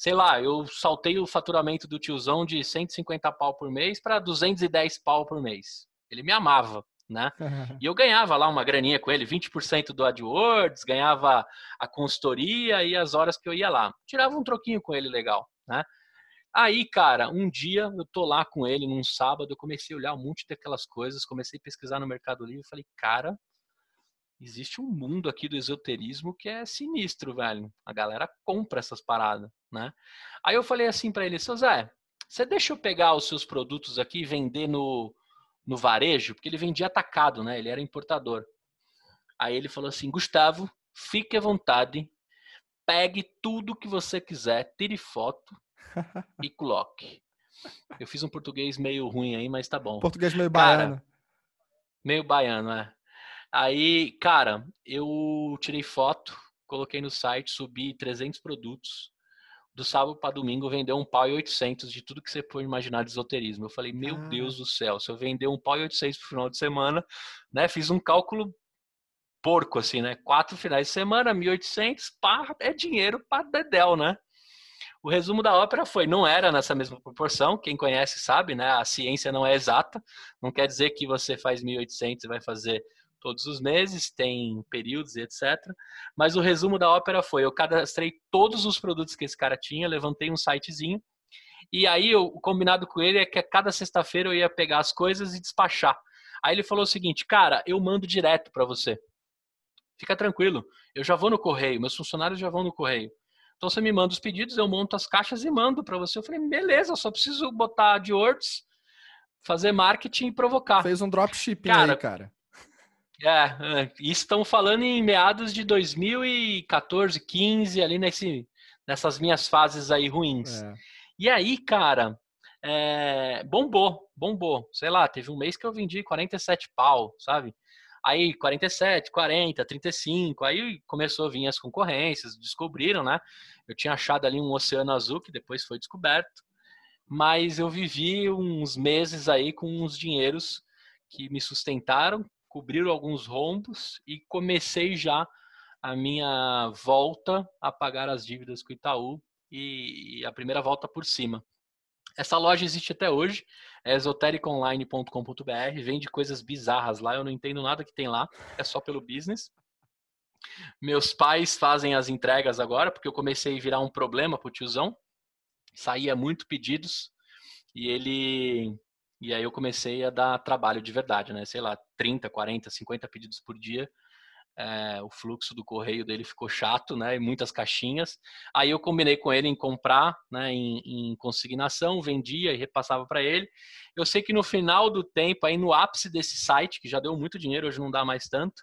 sei lá, eu saltei o faturamento do tiozão de 150 pau por mês para 210 pau por mês. Ele me amava, né? <laughs> E eu ganhava lá uma graninha com ele, 20% do AdWords, ganhava a consultoria e as horas que eu ia lá. Tirava um troquinho com ele legal, né? Aí, cara, um dia eu tô lá com ele num sábado, eu comecei a olhar um monte daquelas coisas, comecei a pesquisar no Mercado Livre, falei, cara, existe um mundo aqui do esoterismo que é sinistro, velho. A galera compra essas paradas, né? Aí eu falei assim para ele, seu Zé, você deixa eu pegar os seus produtos aqui e vender no, no varejo? Porque ele vendia atacado, né? Ele era importador. Aí ele falou assim, Gustavo, fique à vontade, pegue tudo que você quiser, tire foto <laughs> e coloque. Eu fiz um português meio ruim aí, mas tá bom. Português meio baiano. Cara, meio baiano, é. Aí, cara, eu tirei foto, coloquei no site, subi 300 produtos. Do sábado para domingo vendeu um pau e 800 de tudo que você pode imaginar de esoterismo. Eu falei, meu ah. Deus do céu, se eu vender um pau e 800 pro final de semana, né? Fiz um cálculo porco, assim, né? Quatro finais de semana, 1.800, pá, é dinheiro para dedéu, né? O resumo da ópera foi, não era nessa mesma proporção, quem conhece sabe, né? A ciência não é exata, não quer dizer que você faz 1.800 e vai fazer todos os meses, tem períodos e etc. Mas o resumo da ópera foi: eu cadastrei todos os produtos que esse cara tinha, levantei um sitezinho, e aí o combinado com ele é que a cada sexta-feira eu ia pegar as coisas e despachar. Aí ele falou o seguinte: cara, eu mando direto para você. Fica tranquilo, eu já vou no correio, meus funcionários já vão no correio. Então você me manda os pedidos, eu monto as caixas e mando para você. Eu falei, beleza, só preciso botar de words, fazer marketing e provocar. Fez um dropshipping cara, aí, cara. É, é estão falando em meados de 2014, 15, ali nesse, nessas minhas fases aí ruins. É. E aí, cara, é, bombou, bombou. Sei lá, teve um mês que eu vendi 47 pau, sabe? Aí 47, 40, 35, aí começou a vir as concorrências, descobriram, né? Eu tinha achado ali um oceano azul que depois foi descoberto. mas eu vivi uns meses aí com uns dinheiros que me sustentaram, cobriram alguns rombos e comecei já a minha volta a pagar as dívidas com o Itaú e, a primeira volta por cima. Essa loja existe até hoje, é esotericonline.com.br, vende coisas bizarras lá, eu não entendo nada que tem lá, é só pelo business. Meus pais fazem as entregas agora, porque eu comecei a virar um problema pro tiozão. Saía muito pedidos e ele e aí eu comecei a dar trabalho de verdade, né? Sei lá, 30, 40, 50 pedidos por dia é, o fluxo do correio dele ficou chato, né? E muitas caixinhas. Aí eu combinei com ele em comprar, né? Em, em consignação, vendia e repassava para ele. Eu sei que no final do tempo, aí no ápice desse site, que já deu muito dinheiro, hoje não dá mais tanto,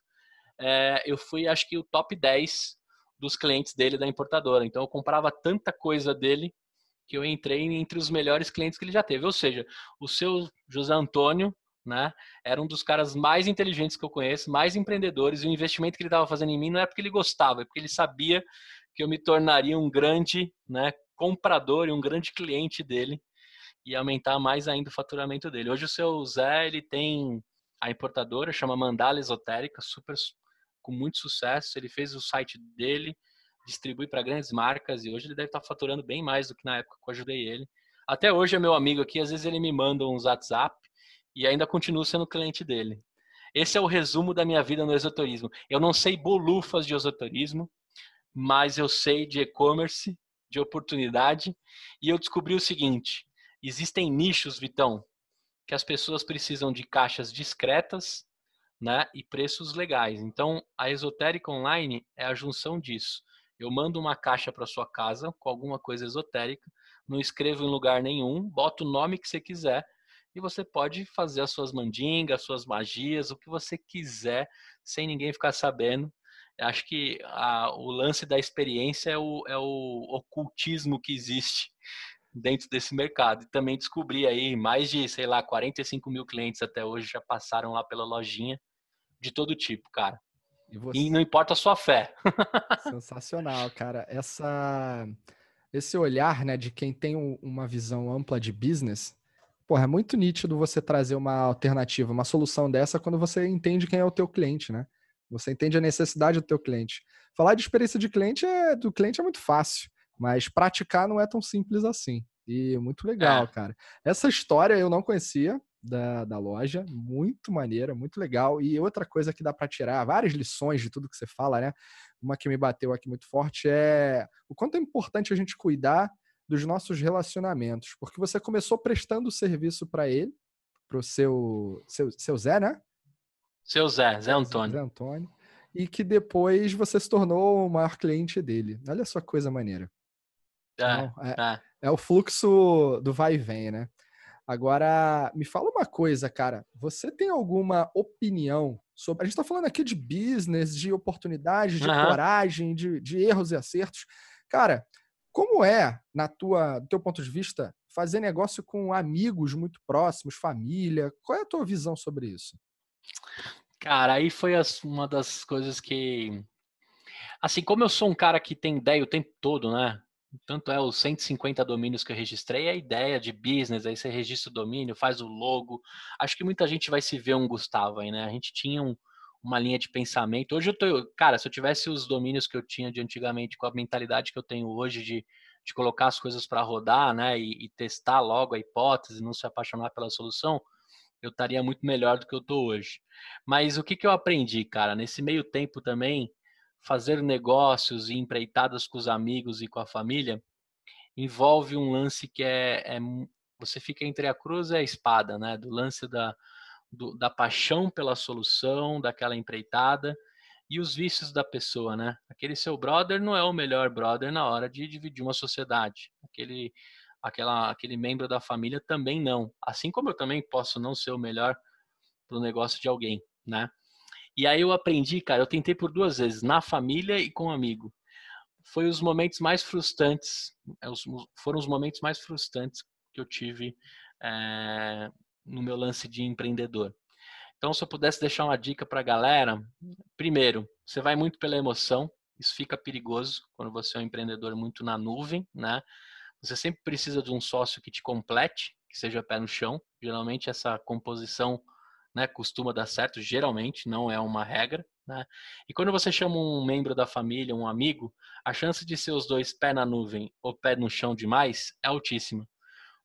é, eu fui, acho que o top 10 dos clientes dele da importadora. Então eu comprava tanta coisa dele que eu entrei entre os melhores clientes que ele já teve. Ou seja, o seu José Antônio né? Era um dos caras mais inteligentes que eu conheço, mais empreendedores, e o investimento que ele estava fazendo em mim não é porque ele gostava, é porque ele sabia que eu me tornaria um grande né, comprador e um grande cliente dele e aumentar mais ainda o faturamento dele. Hoje o seu Zé, ele tem a importadora, chama Mandala Esotérica, super com muito sucesso. Ele fez o site dele, distribui para grandes marcas e hoje ele deve estar tá faturando bem mais do que na época que eu ajudei ele. Até hoje é meu amigo aqui, às vezes ele me manda uns WhatsApp e ainda continuo sendo cliente dele. Esse é o resumo da minha vida no esoterismo. Eu não sei bolufas de esoterismo, mas eu sei de e-commerce, de oportunidade, e eu descobri o seguinte: existem nichos, Vitão, que as pessoas precisam de caixas discretas, né, e preços legais. Então, a esotérica online é a junção disso. Eu mando uma caixa para sua casa com alguma coisa esotérica, não escrevo em lugar nenhum, boto o nome que você quiser e você pode fazer as suas mandingas, as suas magias, o que você quiser, sem ninguém ficar sabendo. Acho que a, o lance da experiência é o, é o ocultismo que existe <laughs> dentro desse mercado. E também descobri aí mais de, sei lá, 45 mil clientes até hoje já passaram lá pela lojinha, de todo tipo, cara. E, você... e não importa a sua fé. Sensacional, cara. Essa, esse olhar né, de quem tem uma visão ampla de business Porra, é muito nítido você trazer uma alternativa, uma solução dessa quando você entende quem é o teu cliente, né? Você entende a necessidade do teu cliente. Falar de experiência de cliente é, do cliente é muito fácil, mas praticar não é tão simples assim. E muito legal, é. cara. Essa história eu não conhecia da, da loja, muito maneira, muito legal. E outra coisa que dá para tirar, várias lições de tudo que você fala, né? Uma que me bateu aqui muito forte é o quanto é importante a gente cuidar dos nossos relacionamentos, porque você começou prestando serviço para ele, para o seu, seu, seu Zé, né? Seu Zé, Zé Antônio. Zé Antônio. E que depois você se tornou o maior cliente dele. Olha só coisa maneira. É, então, é, é. é o fluxo do vai e vem, né? Agora, me fala uma coisa, cara. Você tem alguma opinião sobre. A gente está falando aqui de business, de oportunidade, de uhum. coragem, de, de erros e acertos. Cara, como é, na tua, do teu ponto de vista, fazer negócio com amigos muito próximos, família? Qual é a tua visão sobre isso? Cara, aí foi as, uma das coisas que. Assim, como eu sou um cara que tem ideia o tempo todo, né? Tanto é os 150 domínios que eu registrei, é a ideia de business, aí você registra o domínio, faz o logo. Acho que muita gente vai se ver um Gustavo aí, né? A gente tinha um, uma linha de pensamento. Hoje eu tô, cara, se eu tivesse os domínios que eu tinha de antigamente, com a mentalidade que eu tenho hoje de, de colocar as coisas para rodar, né, e, e, testar logo a hipótese, não se apaixonar pela solução, eu estaria muito melhor do que eu tô hoje. Mas o que, que eu aprendi, cara, nesse meio tempo também, fazer negócios e empreitadas com os amigos e com a família envolve um lance que é, é você fica entre a cruz e a espada, né, do lance da do, da paixão pela solução, daquela empreitada e os vícios da pessoa, né? Aquele seu brother não é o melhor brother na hora de dividir uma sociedade. Aquele, aquela, aquele membro da família também não. Assim como eu também posso não ser o melhor para o negócio de alguém, né? E aí eu aprendi, cara, eu tentei por duas vezes, na família e com um amigo. Foi os momentos mais frustrantes, é, foram os momentos mais frustrantes que eu tive é, no meu lance de empreendedor. Então, se eu pudesse deixar uma dica para a galera, primeiro, você vai muito pela emoção, isso fica perigoso quando você é um empreendedor muito na nuvem, né? Você sempre precisa de um sócio que te complete, que seja pé no chão. Geralmente essa composição né, costuma dar certo, geralmente, não é uma regra. Né? E quando você chama um membro da família, um amigo, a chance de ser os dois pé na nuvem ou pé no chão demais é altíssima.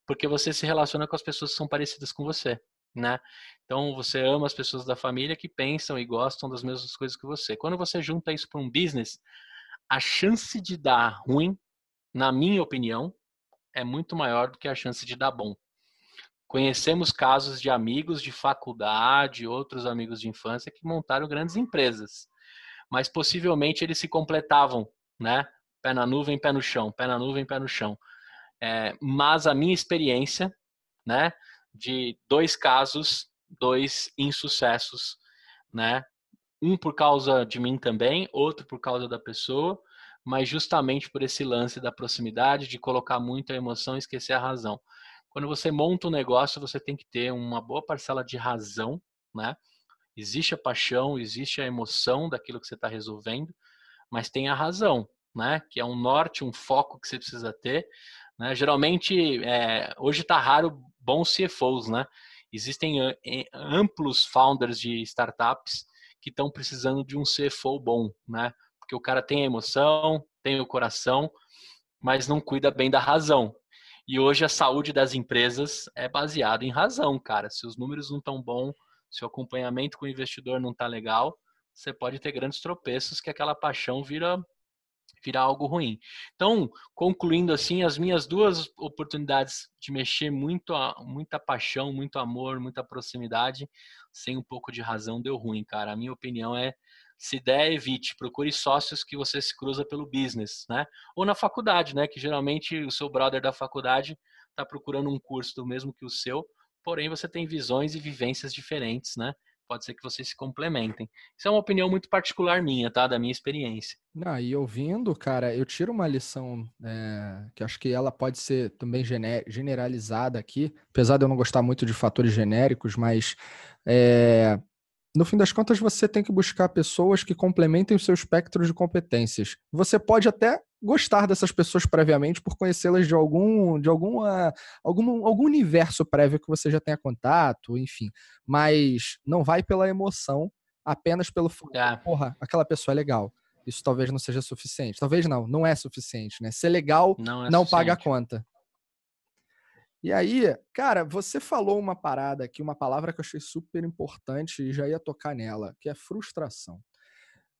Porque você se relaciona com as pessoas que são parecidas com você. Né? Então você ama as pessoas da família que pensam e gostam das mesmas coisas que você. Quando você junta isso para um business, a chance de dar ruim, na minha opinião, é muito maior do que a chance de dar bom. Conhecemos casos de amigos de faculdade, outros amigos de infância que montaram grandes empresas, mas possivelmente eles se completavam, né? Pé na nuvem, pé no chão, pé na nuvem, pé no chão. É, mas a minha experiência, né, de dois casos, dois insucessos, né? Um por causa de mim também, outro por causa da pessoa, mas justamente por esse lance da proximidade, de colocar muita emoção e esquecer a razão. Quando você monta um negócio, você tem que ter uma boa parcela de razão, né? Existe a paixão, existe a emoção daquilo que você está resolvendo, mas tem a razão, né? Que é um norte, um foco que você precisa ter. Né? Geralmente, é, hoje está raro bons CFOs, né? Existem amplos founders de startups que estão precisando de um CFO bom, né? Porque o cara tem a emoção, tem o coração, mas não cuida bem da razão. E hoje a saúde das empresas é baseada em razão, cara. Se os números não estão bons, se o acompanhamento com o investidor não está legal, você pode ter grandes tropeços que aquela paixão vira vira algo ruim. Então, concluindo assim, as minhas duas oportunidades de mexer muito, muita paixão, muito amor, muita proximidade, sem um pouco de razão, deu ruim, cara. A minha opinião é se der, evite, procure sócios que você se cruza pelo business, né? Ou na faculdade, né? Que geralmente o seu brother da faculdade está procurando um curso do mesmo que o seu, porém você tem visões e vivências diferentes, né? Pode ser que vocês se complementem. Isso é uma opinião muito particular minha, tá? Da minha experiência. Ah, e ouvindo, cara, eu tiro uma lição é, que acho que ela pode ser também generalizada aqui, apesar de eu não gostar muito de fatores genéricos, mas é, no fim das contas, você tem que buscar pessoas que complementem o seu espectro de competências. Você pode até gostar dessas pessoas previamente por conhecê-las de algum de alguma algum, algum universo prévio que você já tenha contato, enfim. Mas não vai pela emoção, apenas pelo é. porra, aquela pessoa é legal. Isso talvez não seja suficiente. Talvez não, não é suficiente, né? Ser legal não, é não paga a conta. E aí, cara, você falou uma parada aqui, uma palavra que eu achei super importante e já ia tocar nela, que é frustração.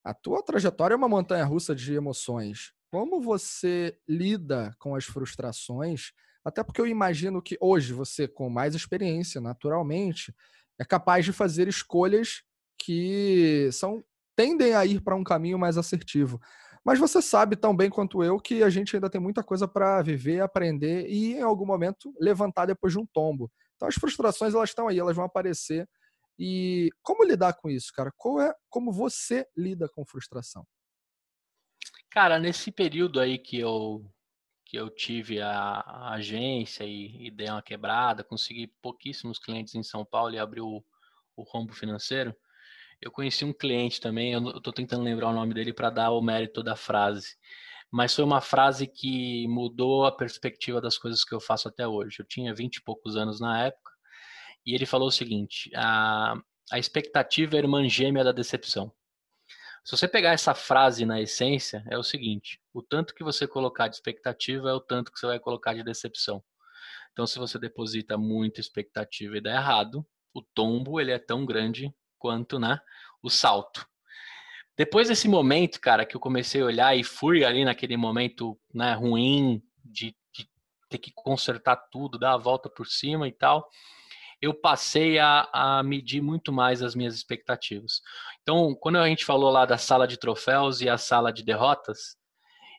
A tua trajetória é uma montanha russa de emoções. Como você lida com as frustrações? Até porque eu imagino que hoje você, com mais experiência, naturalmente, é capaz de fazer escolhas que são tendem a ir para um caminho mais assertivo. Mas você sabe tão bem quanto eu que a gente ainda tem muita coisa para viver, aprender e, em algum momento, levantar depois de um tombo. Então, as frustrações, elas estão aí, elas vão aparecer. E como lidar com isso, cara? Qual é, como você lida com frustração? Cara, nesse período aí que eu que eu tive a, a agência e, e, dei uma quebrada, consegui pouquíssimos clientes em São Paulo e abri o, o rombo financeiro, eu conheci um cliente também, eu estou tentando lembrar o nome dele para dar o mérito da frase, mas foi uma frase que mudou a perspectiva das coisas que eu faço até hoje. Eu tinha 20 e poucos anos na época, e ele falou o seguinte: a, a expectativa é a irmã gêmea da decepção. Se você pegar essa frase na essência, é o seguinte: o tanto que você colocar de expectativa é o tanto que você vai colocar de decepção. Então, se você deposita muita expectativa e dá errado, o tombo ele é tão grande quanto né, o salto. Depois desse momento, cara, que eu comecei a olhar e fui ali naquele momento né, ruim de, de ter que consertar tudo, dar a volta por cima e tal, eu passei a, a, medir muito mais as minhas expectativas. Então, quando a gente falou lá da sala de troféus e a sala de derrotas,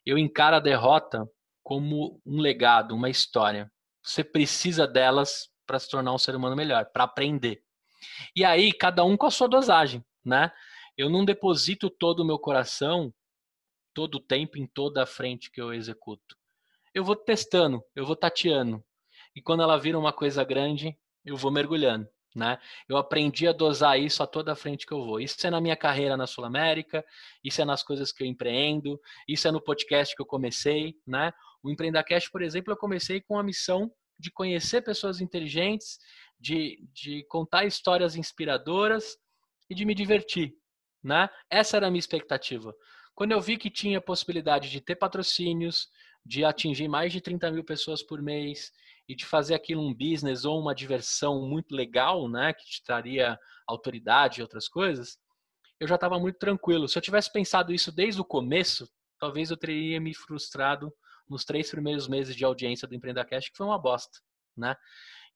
eu encaro a derrota como um legado, uma história. Você precisa delas para se tornar um ser humano melhor, para aprender. E aí, cada um com a sua dosagem, né? Eu não deposito todo o meu coração, todo o tempo, em toda a frente que eu executo. Eu vou testando, eu vou tateando. E quando ela vira uma coisa grande, eu vou mergulhando. Né? Eu aprendi a dosar isso a toda a frente que eu vou. Isso é na minha carreira na Sul América, isso é nas coisas que eu empreendo, isso é no podcast que eu comecei, né? O Empreenda Cash, por exemplo, eu comecei com a missão de conhecer pessoas inteligentes, de, de contar histórias inspiradoras e de me divertir, né? Essa era a minha expectativa. Quando eu vi que tinha possibilidade de ter patrocínios, de atingir mais de 30 mil pessoas por mês e de fazer aquilo um business ou uma diversão muito legal, né, que te traria autoridade e outras coisas, eu já estava muito tranquilo. Se eu tivesse pensado isso desde o começo, talvez eu teria me frustrado nos três primeiros meses de audiência do Empreenda Cash, que foi uma bosta, né?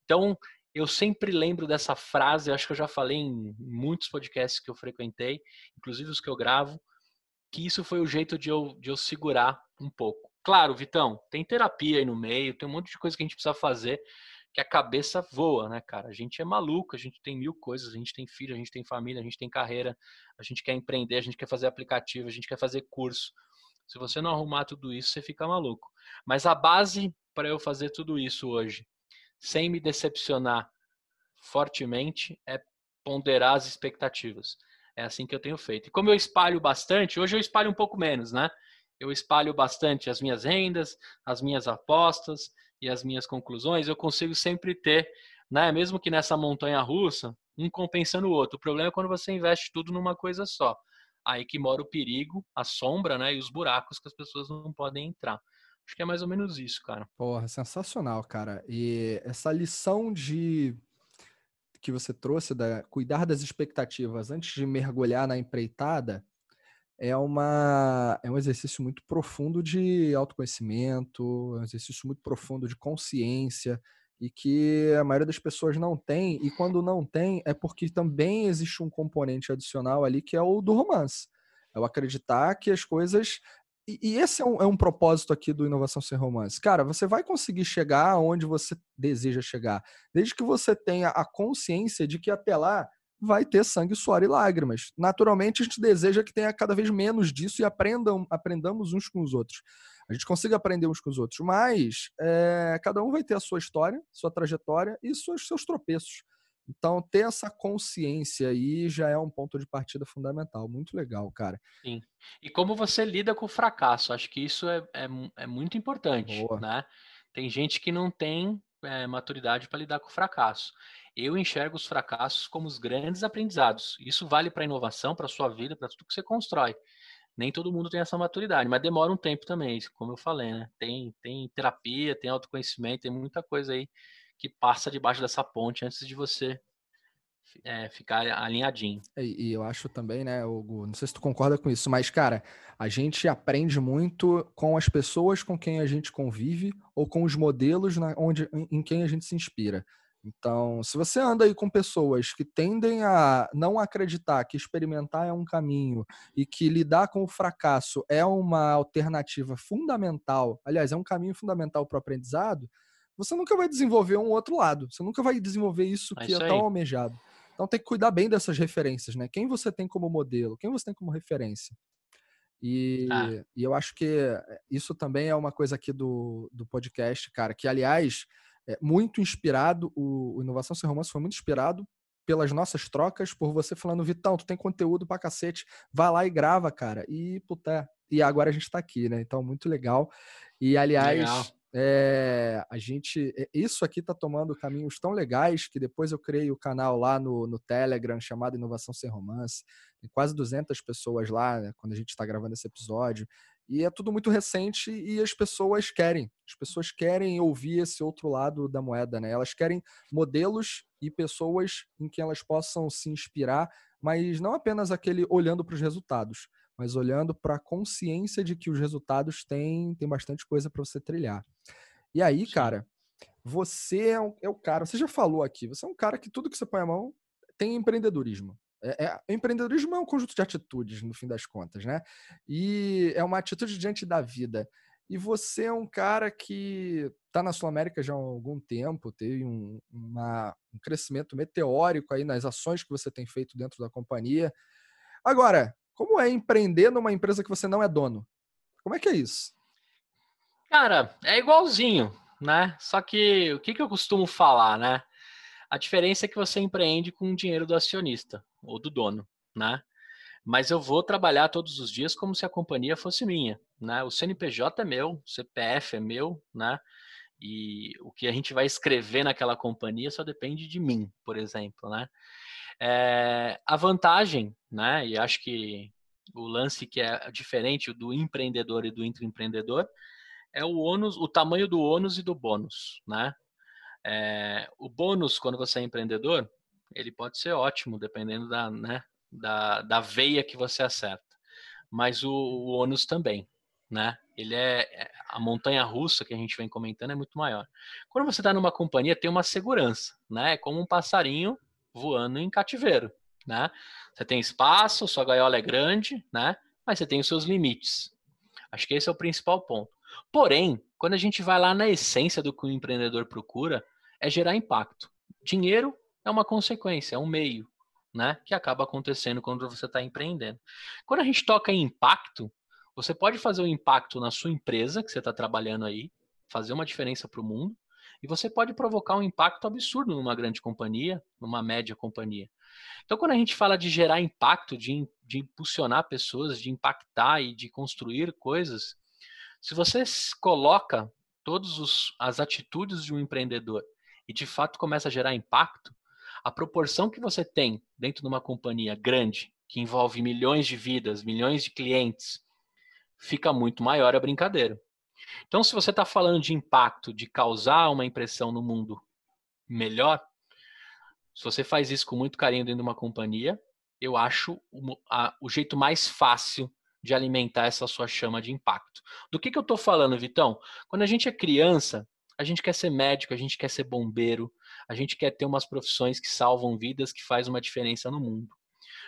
Então, eu sempre lembro dessa frase, acho que eu já falei em muitos podcasts que eu frequentei, inclusive os que eu gravo, que isso foi o jeito de eu, de eu segurar um pouco. Claro, Vitão, tem terapia aí no meio, tem um monte de coisa que a gente precisa fazer, que a cabeça voa, né, cara? A gente é maluco, a gente tem mil coisas, a gente tem filho, a gente tem família, a gente tem carreira, a gente quer empreender, a gente quer fazer aplicativo, a gente quer fazer curso. Se você não arrumar tudo isso, você fica maluco. Mas a base para eu fazer tudo isso hoje, sem me decepcionar fortemente, é ponderar as expectativas. É assim que eu tenho feito. E como eu espalho bastante, hoje eu espalho um pouco menos, né? Eu espalho bastante as minhas rendas, as minhas apostas e as minhas conclusões. Eu consigo sempre ter, né? Mesmo que nessa montanha russa, um compensando o outro. O problema é quando você investe tudo numa coisa só. Aí que mora o perigo, a sombra, né? E os buracos que as pessoas não podem entrar. Acho que é mais ou menos isso, cara. Porra, sensacional, cara. E essa lição de que você trouxe da cuidar das expectativas antes de mergulhar na empreitada é uma é um exercício muito profundo de autoconhecimento, é um exercício muito profundo de consciência e que a maioria das pessoas não tem e quando não tem é porque também existe um componente adicional ali que é o do romance. É o acreditar que as coisas e, esse é um, é um, propósito aqui do Inovação Sem Romance. Cara, você vai conseguir chegar onde você deseja chegar, desde que você tenha a consciência de que até lá vai ter sangue, suor e lágrimas. Naturalmente, a gente deseja que tenha cada vez menos disso e aprendam, aprendamos uns com os outros. A gente consiga aprender uns com os outros, mas é, cada um vai ter a sua história, sua trajetória e seus, seus tropeços. Então, ter essa consciência aí já é um ponto de partida fundamental. Muito legal, cara. Sim. E como você lida com o fracasso? Acho que isso é, é, é muito importante, Boa. né? Tem gente que não tem é, maturidade para lidar com o fracasso. Eu enxergo os fracassos como os grandes aprendizados. Isso vale para a inovação, para a sua vida, para tudo que você constrói. Nem todo mundo tem essa maturidade, mas demora um tempo também, como eu falei, né? Tem, tem terapia, tem autoconhecimento, tem muita coisa aí que passa debaixo dessa ponte antes de você é, ficar alinhadinho. E, e, eu acho também, né, Hugo, não sei se tu concorda com isso, mas, cara, a gente aprende muito com as pessoas com quem a gente convive ou com os modelos na, onde, em quem a gente se inspira. Então, se você anda aí com pessoas que tendem a não acreditar que experimentar é um caminho e que lidar com o fracasso é uma alternativa fundamental, aliás, é um caminho fundamental para o aprendizado, você nunca vai desenvolver um outro lado. Você nunca vai desenvolver isso é que é, isso é tão almejado. Então tem que cuidar bem dessas referências, né? Quem você tem como modelo, quem você tem como referência. E, ah. e eu acho que eh, isso também é uma coisa aqui do, do podcast, cara, que aliás, é muito inspirado, o, o Inovação Sem Romance foi muito inspirado pelas nossas trocas, por você falando, Vitão, tu tem conteúdo pra cacete, vai lá e grava, cara. E, puta, e agora a gente tá aqui, né? Então, muito legal. E, aliás, legal. É, a gente, eh, isso aqui está tomando caminhos tão legais que depois eu criei o canal lá no, no Telegram chamado Inovação Sem Romance. Tem quase 200 pessoas lá né, quando a gente está gravando esse episódio. E é tudo muito recente e as pessoas querem. As pessoas querem ouvir esse outro lado da moeda, né? Elas querem modelos e pessoas em que elas possam se inspirar, mas não apenas aquele olhando para os resultados, mas olhando para a consciência de que os resultados têm, têm bastante coisa para você trilhar. E aí, cara, você é, um, é, o cara, você já falou aqui, você é um cara que tudo que você põe a mão tem empreendedorismo. É, é, empreendedorismo é um conjunto de atitudes, no fim das contas, né? E é uma atitude diante da vida. E você é um cara que está na Sul América já há algum tempo, teve um, uma, um crescimento meteórico aí nas ações que você tem feito dentro da companhia. Agora, como é empreender numa empresa que você não é dono? Como é que é isso? Cara, é igualzinho, né? Só que o que, que eu costumo falar, né? A diferença é que você empreende com o dinheiro do acionista ou do dono, né? mas eu vou trabalhar todos os dias como se a companhia fosse minha, né? O CNPJ é meu, o CPF é meu, né? E o que a gente vai escrever naquela companhia só depende de mim, por exemplo, né? É, a vantagem, né? E acho que o lance que é diferente do empreendedor e do intraempreendedor é o ônus, o tamanho do ônus e do bônus, né? É, o bônus quando você é empreendedor, ele pode ser ótimo dependendo da, né, da, da veia que você acerta, mas o, o ônus também, né? Ele é, é a montanha russa que a gente vem comentando é muito maior. Quando você está numa companhia, tem uma segurança, né? É como um passarinho voando em cativeiro, né? Você tem espaço, sua gaiola é grande, né? Mas você tem os seus limites. Acho que esse é o principal ponto. Porém, quando a gente vai lá na essência do que o empreendedor procura, é gerar impacto. Dinheiro é uma consequência, é um meio, né? Que acaba acontecendo quando você está empreendendo. Quando a gente toca em impacto, você pode fazer um impacto na sua empresa que você está trabalhando aí, fazer uma diferença para o mundo, e você pode provocar um impacto absurdo numa grande companhia, numa média companhia. Então, quando a gente fala de gerar impacto, de, de impulsionar pessoas, de impactar e de construir coisas, se você coloca todas as atitudes de um empreendedor e de fato começa a gerar impacto, a proporção que você tem dentro de uma companhia grande, que envolve milhões de vidas, milhões de clientes, fica muito maior a brincadeira. Então, se você está falando de impacto, de causar uma impressão no mundo melhor, se você faz isso com muito carinho dentro de uma companhia, eu acho o, a, o jeito mais fácil de alimentar essa sua chama de impacto. Do que, que eu estou falando, Vitão? Quando a gente é criança, a gente quer ser médico, a gente quer ser bombeiro, a gente quer ter umas profissões que salvam vidas, que faz uma diferença no mundo.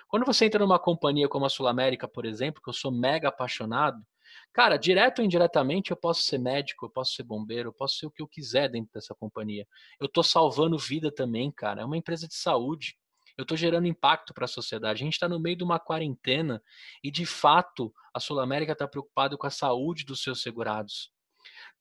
Quando você entra numa companhia como a Sul América, por exemplo, que eu sou mega apaixonado, cara, direto ou indiretamente eu posso ser médico, eu posso ser bombeiro, eu posso ser o que eu quiser dentro dessa companhia. Eu estou salvando vida também, cara. É uma empresa de saúde eu estou gerando impacto para a sociedade. A gente está no meio de uma quarentena e, de fato, a Sul América está preocupada com a saúde dos seus segurados.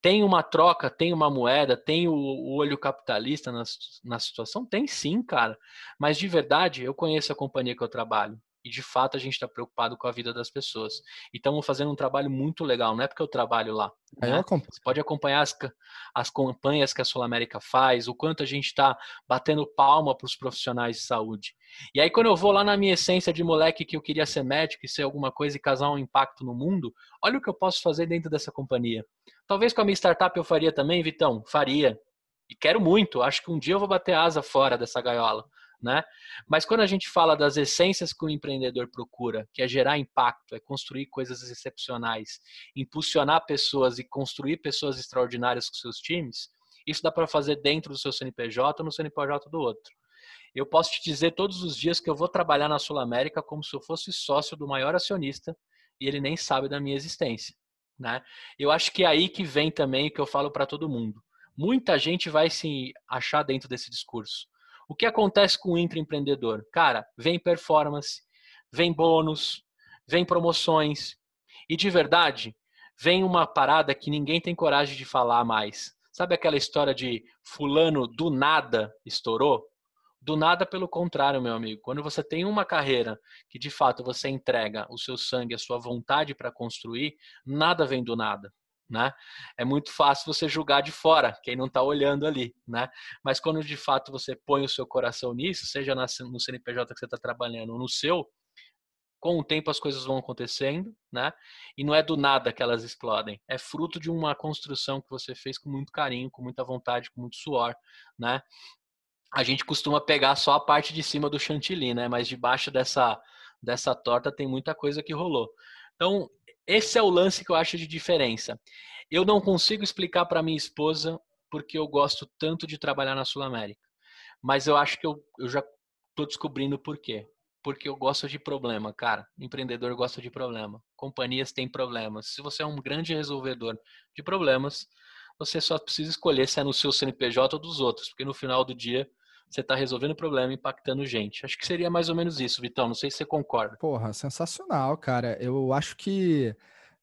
Tem uma troca, tem uma moeda, tem o, o olho capitalista na, na situação? Tem sim, cara. Mas de verdade, eu conheço a companhia que eu trabalho e de fato a gente está preocupado com a vida das pessoas. E estamos fazendo um trabalho muito legal, não é porque eu trabalho lá. Né? Eu Você pode acompanhar as, as campanhas que a Sul América faz, o quanto a gente está batendo palma para os profissionais de saúde. E aí, quando eu vou lá na minha essência de moleque que eu queria ser médico e ser alguma coisa e causar um impacto no mundo, olha o que eu posso fazer dentro dessa companhia. Talvez com a minha startup eu faria também, Vitão? Faria. E quero muito. Acho que um dia eu vou bater asa fora dessa gaiola né? Mas quando a gente fala das essências que o empreendedor procura, que é gerar impacto, é construir coisas excepcionais, impulsionar pessoas e construir pessoas extraordinárias com seus times, isso dá para fazer dentro do seu CNPJ ou no CNPJ do outro. Eu posso te dizer todos os dias que eu vou trabalhar na Sul América como se eu fosse sócio do maior acionista e ele nem sabe da minha existência, né? Eu acho que é aí que vem também o que eu falo para todo mundo. Muita gente vai se achar dentro desse discurso. O que acontece com o intraempreendedor? Cara, vem performance, vem bônus, vem promoções. E de verdade, vem uma parada que ninguém tem coragem de falar mais. Sabe aquela história de fulano do nada estourou? Do nada, pelo contrário, meu amigo. Quando você tem uma carreira que de fato você entrega o seu sangue, a sua vontade para construir, nada vem do nada né? É muito fácil você julgar de fora, quem não está olhando ali, né? Mas quando de fato você põe o seu coração nisso, seja no CNPJ que você está trabalhando ou no seu, com o tempo as coisas vão acontecendo, né? E não é do nada que elas explodem. É fruto de uma construção que você fez com muito carinho, com muita vontade, com muito suor, né? A gente costuma pegar só a parte de cima do chantilly, né? Mas debaixo dessa dessa torta tem muita coisa que rolou. Então, esse é o lance que eu acho de diferença. Eu não consigo explicar para minha esposa porque eu gosto tanto de trabalhar na Sul América. Mas eu acho que eu, eu já estou descobrindo por quê. Porque eu gosto de problema, cara. Empreendedor gosta de problema. Companhias têm problemas. Se você é um grande resolvedor de problemas, você só precisa escolher se é no seu CNPJ ou dos outros, porque no final do dia você está resolvendo o problema, impactando gente. Acho que seria mais ou menos isso, Vitão. Não sei se você concorda. Porra, sensacional, cara. Eu acho que,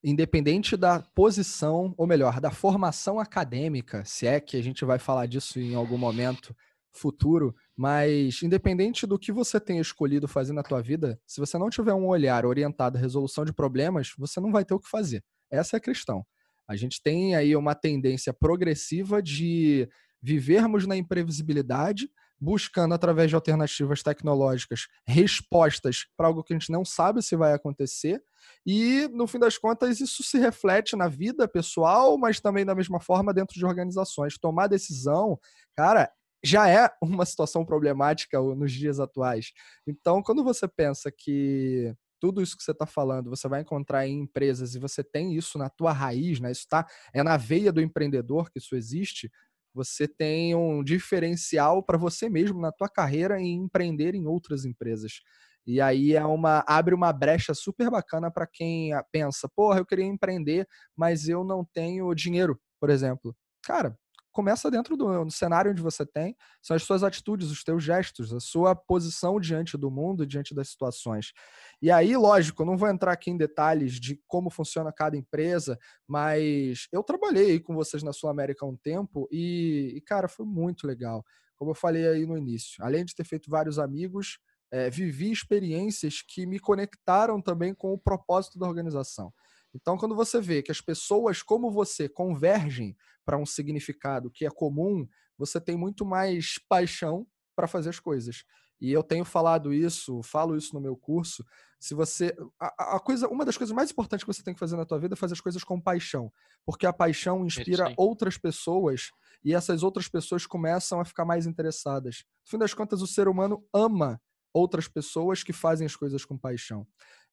independente da posição, ou melhor, da formação acadêmica, se é que a gente vai falar disso em algum momento futuro, mas independente do que você tenha escolhido fazer na tua vida, se você não tiver um olhar orientado à resolução de problemas, você não vai ter o que fazer. Essa é a questão. A gente tem aí uma tendência progressiva de vivermos na imprevisibilidade, buscando através de alternativas tecnológicas respostas para algo que a gente não sabe se vai acontecer. E, no fim das contas, isso se reflete na vida pessoal, mas também da mesma forma dentro de organizações. Tomar decisão, cara, já é uma situação problemática nos dias atuais. Então, quando você pensa que tudo isso que você está falando você vai encontrar em empresas e você tem isso na tua raiz, né? Isso tá, é na veia do empreendedor que isso existe. Você tem um diferencial para você mesmo na tua carreira em empreender em outras empresas. E aí é uma abre uma brecha super bacana para quem pensa, porra, eu queria empreender, mas eu não tenho dinheiro, por exemplo. Cara, começa dentro do, do, cenário onde você tem, são as suas atitudes, os teus gestos, a sua posição diante do mundo, diante das situações. E aí, lógico, eu não vou entrar aqui em detalhes de como funciona cada empresa, mas eu trabalhei com vocês na Sul América há um tempo e, e, cara, foi muito legal. Como eu falei aí no início, além de ter feito vários amigos, é, vivi experiências que me conectaram também com o propósito da organização. Então, quando você vê que as pessoas como você convergem para um significado que é comum, você tem muito mais paixão para fazer as coisas. E eu tenho falado isso, falo isso no meu curso. Se você a, a, coisa, uma das coisas mais importantes que você tem que fazer na tua vida é fazer as coisas com paixão, porque a paixão inspira outras pessoas e essas outras pessoas começam a ficar mais interessadas. No fim das contas, o ser humano ama outras pessoas que fazem as coisas com paixão.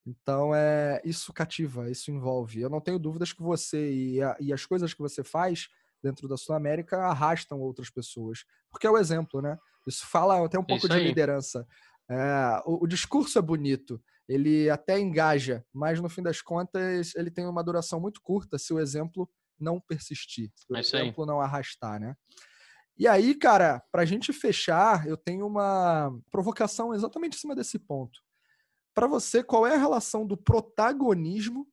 Então, é, isso cativa, isso envolve. Eu não tenho dúvidas que você e, a, e as coisas que você faz dentro da Sul América arrastam outras pessoas. Porque é o exemplo, né? Isso fala até um pouco de liderança. É, o, o, discurso é bonito, ele até engaja, mas no fim das contas ele tem uma duração muito curta se o exemplo não persistir, se o é exemplo não arrastar, né? E aí, cara, para a gente fechar, eu tenho uma provocação exatamente em cima desse ponto. Para você, qual é a relação do protagonismo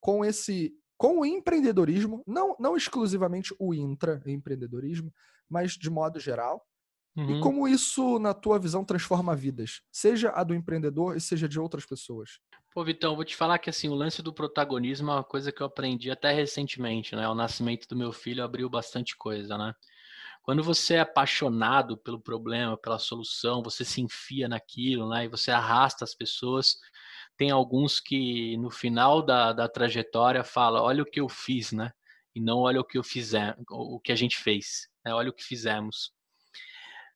com esse com o empreendedorismo, não, não exclusivamente o intraempreendedorismo, mas de modo geral, uhum. e como isso, na tua visão, transforma vidas, seja a do empreendedor e seja de outras pessoas? Pô, Vitão, vou te falar que assim, o lance do protagonismo é uma coisa que eu aprendi até recentemente, né? O nascimento do meu filho abriu bastante coisa, né? Quando você é apaixonado pelo problema, pela solução, você se enfia naquilo, né? E você arrasta as pessoas. Tem alguns que no final da, da trajetória fala, olha o que eu fiz, né? E não olha o que eu fizer, o que a gente fez, né? Olha o que fizemos.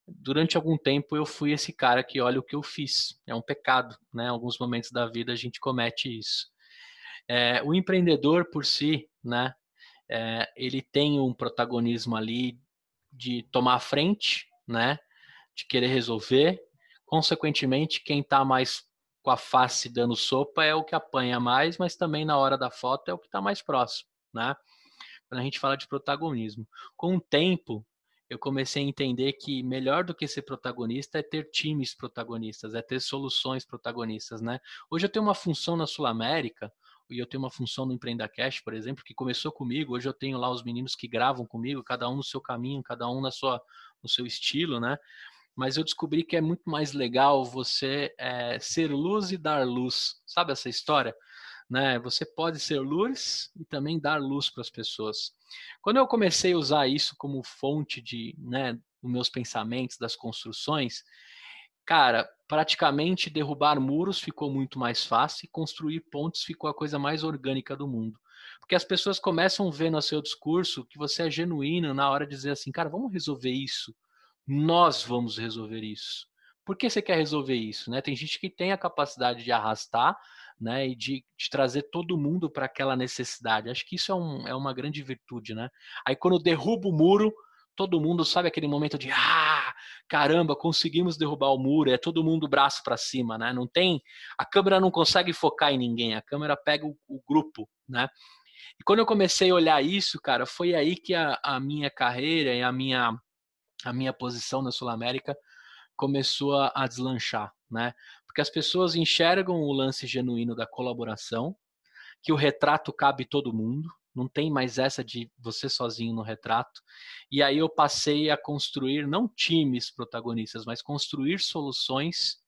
Durante algum tempo eu fui esse cara que olha o que eu fiz. É um pecado, né? Em alguns momentos da vida a gente comete isso. É, o empreendedor por si, né? É, ele tem um protagonismo ali de tomar a frente, né? De querer resolver. Consequentemente, quem está mais com a face dando sopa é o que apanha mais, mas também na hora da foto é o que está mais próximo, né? Quando a gente fala de protagonismo. Com o tempo, eu comecei a entender que melhor do que ser protagonista é ter times protagonistas, é ter soluções protagonistas, né? Hoje eu tenho uma função na Sul América e eu tenho uma função no Empreenda Cash, por exemplo, que começou comigo. Hoje eu tenho lá os meninos que gravam comigo, cada um no seu caminho, cada um na sua, no seu estilo, né? Mas eu descobri que é muito mais legal você é, ser luz e dar luz. Sabe essa história? Né? Você pode ser luz e também dar luz para as pessoas. Quando eu comecei a usar isso como fonte de, né, dos meus pensamentos, das construções, cara, praticamente derrubar muros ficou muito mais fácil e construir pontes ficou a coisa mais orgânica do mundo. Porque as pessoas começam a ver no seu discurso que você é genuíno na hora de dizer assim, cara, vamos resolver isso. Nós vamos resolver isso. Por que você quer resolver isso? Né? Tem gente que tem a capacidade de arrastar né, e de, de trazer todo mundo para aquela necessidade. Acho que isso é, um, é uma grande virtude. Né? Aí quando derruba o muro, todo mundo sabe aquele momento de ah, caramba, conseguimos derrubar o muro, é todo mundo braço para cima, né? Não tem, a câmera não consegue focar em ninguém, a câmera pega o, o grupo, né? E quando eu comecei a olhar isso, cara, foi aí que a, a minha carreira e a minha a minha posição na Sul América começou a, a deslanchar, né? Porque as pessoas enxergam o lance genuíno da colaboração, que o retrato cabe todo mundo, Não tem mais essa de você sozinho no retrato. E aí eu passei a construir não times protagonistas, mas construir soluções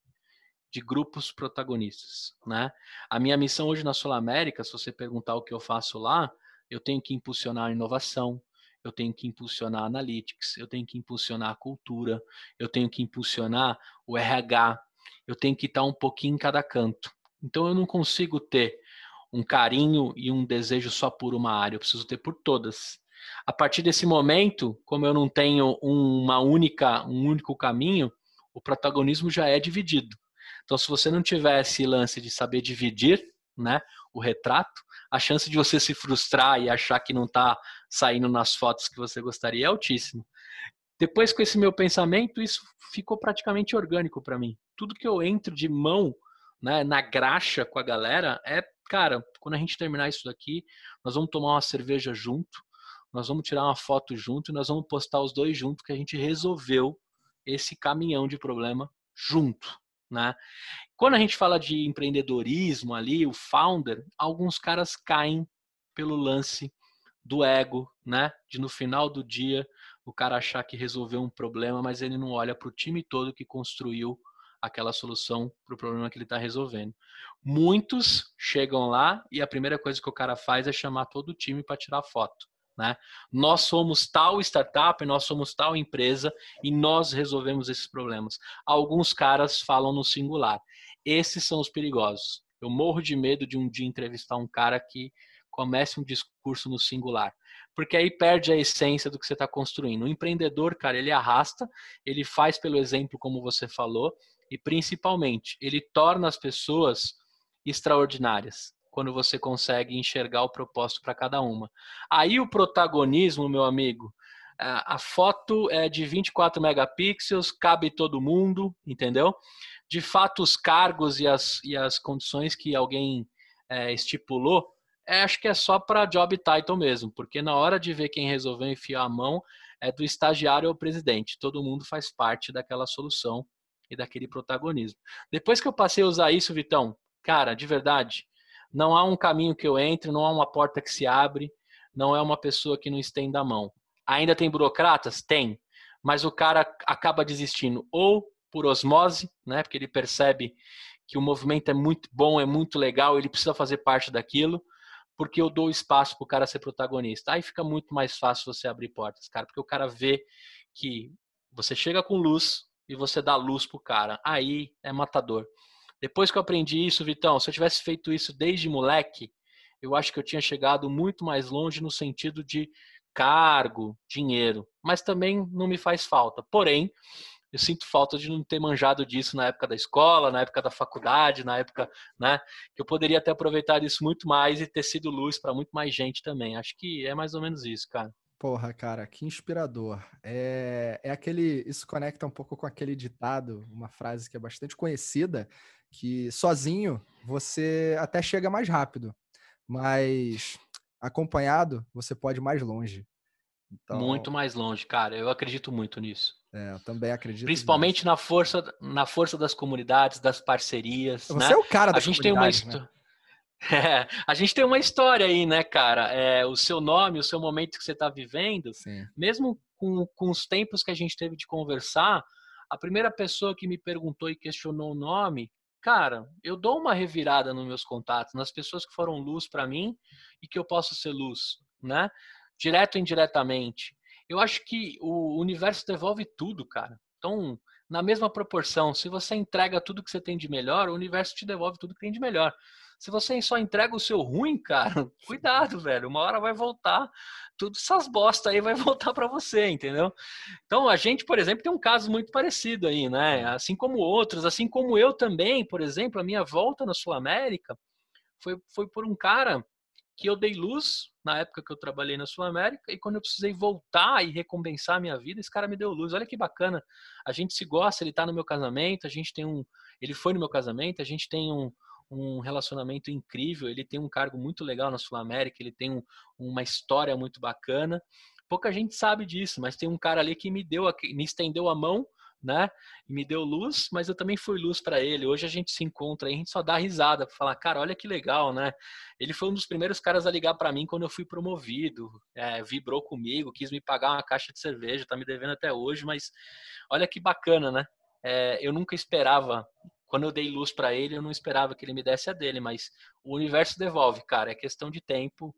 de grupos protagonistas, né? A minha missão hoje na Sul América, se você perguntar o que eu faço lá, eu tenho que impulsionar a inovação, eu tenho que impulsionar analytics, eu tenho que impulsionar a cultura, eu tenho que impulsionar o RH, eu tenho que estar um pouquinho em cada canto. Então eu não consigo ter um carinho e um desejo só por uma área, eu preciso ter por todas. A partir desse momento, como eu não tenho uma única, um único caminho, o protagonismo já é dividido. Então, se você não tiver esse lance de saber dividir, né, o retrato, a chance de você se frustrar e achar que não está saindo nas fotos que você gostaria é altíssima. Depois, com esse meu pensamento, isso ficou praticamente orgânico para mim. Tudo que eu entro de mão né, na graxa com a galera é, cara, quando a gente terminar isso daqui, nós vamos tomar uma cerveja junto, nós vamos tirar uma foto junto e nós vamos postar os dois juntos que a gente resolveu esse caminhão de problema junto, né? Quando a gente fala de empreendedorismo ali, o founder, alguns caras caem pelo lance do ego, né? De no final do dia o cara achar que resolveu um problema, mas ele não olha para o time todo que construiu aquela solução para o problema que ele está resolvendo. Muitos chegam lá e a primeira coisa que o cara faz é chamar todo o time para tirar foto. Né? Nós somos tal startup, nós somos tal empresa e nós resolvemos esses problemas. Alguns caras falam no singular. Esses são os perigosos. Eu morro de medo de um dia entrevistar um cara que comece um discurso no singular. Porque aí perde a essência do que você está construindo. O empreendedor, cara, ele arrasta, ele faz pelo exemplo, como você falou, e principalmente, ele torna as pessoas extraordinárias quando você consegue enxergar o propósito para cada uma. Aí o protagonismo, meu amigo, a foto é de 24 megapixels, cabe todo mundo, entendeu? De fato, os cargos e as, e as condições que alguém é, estipulou, é, acho que é só para job title mesmo, porque na hora de ver quem resolveu enfiar a mão, é do estagiário ao presidente. Todo mundo faz parte daquela solução e daquele protagonismo. Depois que eu passei a usar isso, Vitão, cara, de verdade, não há um caminho que eu entre, não há uma porta que se abre, não é uma pessoa que não estenda a mão. Ainda tem burocratas? Tem. Mas o cara acaba desistindo ou por osmose, né? Porque ele percebe que o movimento é muito bom, é muito legal, ele precisa fazer parte daquilo, porque eu dou espaço para o cara ser protagonista. Aí fica muito mais fácil você abrir portas, cara, porque o cara vê que você chega com luz e você dá luz pro cara. Aí é matador. Depois que eu aprendi isso, Vitão, se eu tivesse feito isso desde moleque, eu acho que eu tinha chegado muito mais longe no sentido de cargo, dinheiro, mas também não me faz falta. Porém, eu sinto falta de não ter manjado disso na época da escola, na época da faculdade, na época, né, que eu poderia ter aproveitado isso muito mais e ter sido luz para muito mais gente também. Acho que é mais ou menos isso, cara. Porra, cara, que inspirador. É, é aquele. Isso conecta um pouco com aquele ditado, uma frase que é bastante conhecida, que sozinho você até chega mais rápido, mas acompanhado você pode ir mais longe. Então, muito mais longe, cara. Eu acredito muito nisso. É, eu também acredito. Principalmente na força, na força das comunidades, das parcerias. Você né? é o cara da A gente tem uma né? É, a gente tem uma história aí, né, cara? É, o seu nome, o seu momento que você está vivendo, Sim. mesmo com, com os tempos que a gente teve de conversar, a primeira pessoa que me perguntou e questionou o nome cara, eu dou uma revirada nos meus contatos, nas pessoas que foram luz para mim e que eu posso ser luz, né? Direto ou indiretamente. Eu acho que o universo devolve tudo, cara. Então, na mesma proporção, se você entrega tudo que você tem de melhor, o universo te devolve tudo que tem de melhor. Se você só entrega o seu ruim, cara, <laughs> cuidado, velho. Uma hora vai voltar, tudo essas bosta aí vai <laughs> voltar para você, entendeu? Então a gente, por exemplo, tem um caso muito parecido aí, né? Assim como outros, assim como eu também, por exemplo, a minha volta na Sul América foi, foi por um cara que eu dei luz na época que eu trabalhei na Sul América e quando eu precisei voltar e recompensar a minha vida, esse cara me deu luz. Olha que bacana. A gente se gosta, ele tá no meu casamento, a gente tem um, ele foi no meu casamento, a gente tem um um relacionamento incrível, ele tem um cargo muito legal na Sul América, ele tem um, uma história muito bacana. Pouca gente sabe disso, mas tem um cara ali que me deu, me estendeu a mão né? E me deu luz, mas eu também fui luz para ele. Hoje a gente se encontra e a gente só dá risada para falar, cara, olha que legal, né? Ele foi um dos primeiros caras a ligar para mim quando eu fui promovido, é, vibrou comigo, quis me pagar uma caixa de cerveja, tá me devendo até hoje, mas olha que bacana, né? É, eu nunca esperava quando eu dei luz para ele, eu não esperava que ele me desse a dele, mas o universo devolve, cara, é questão de tempo.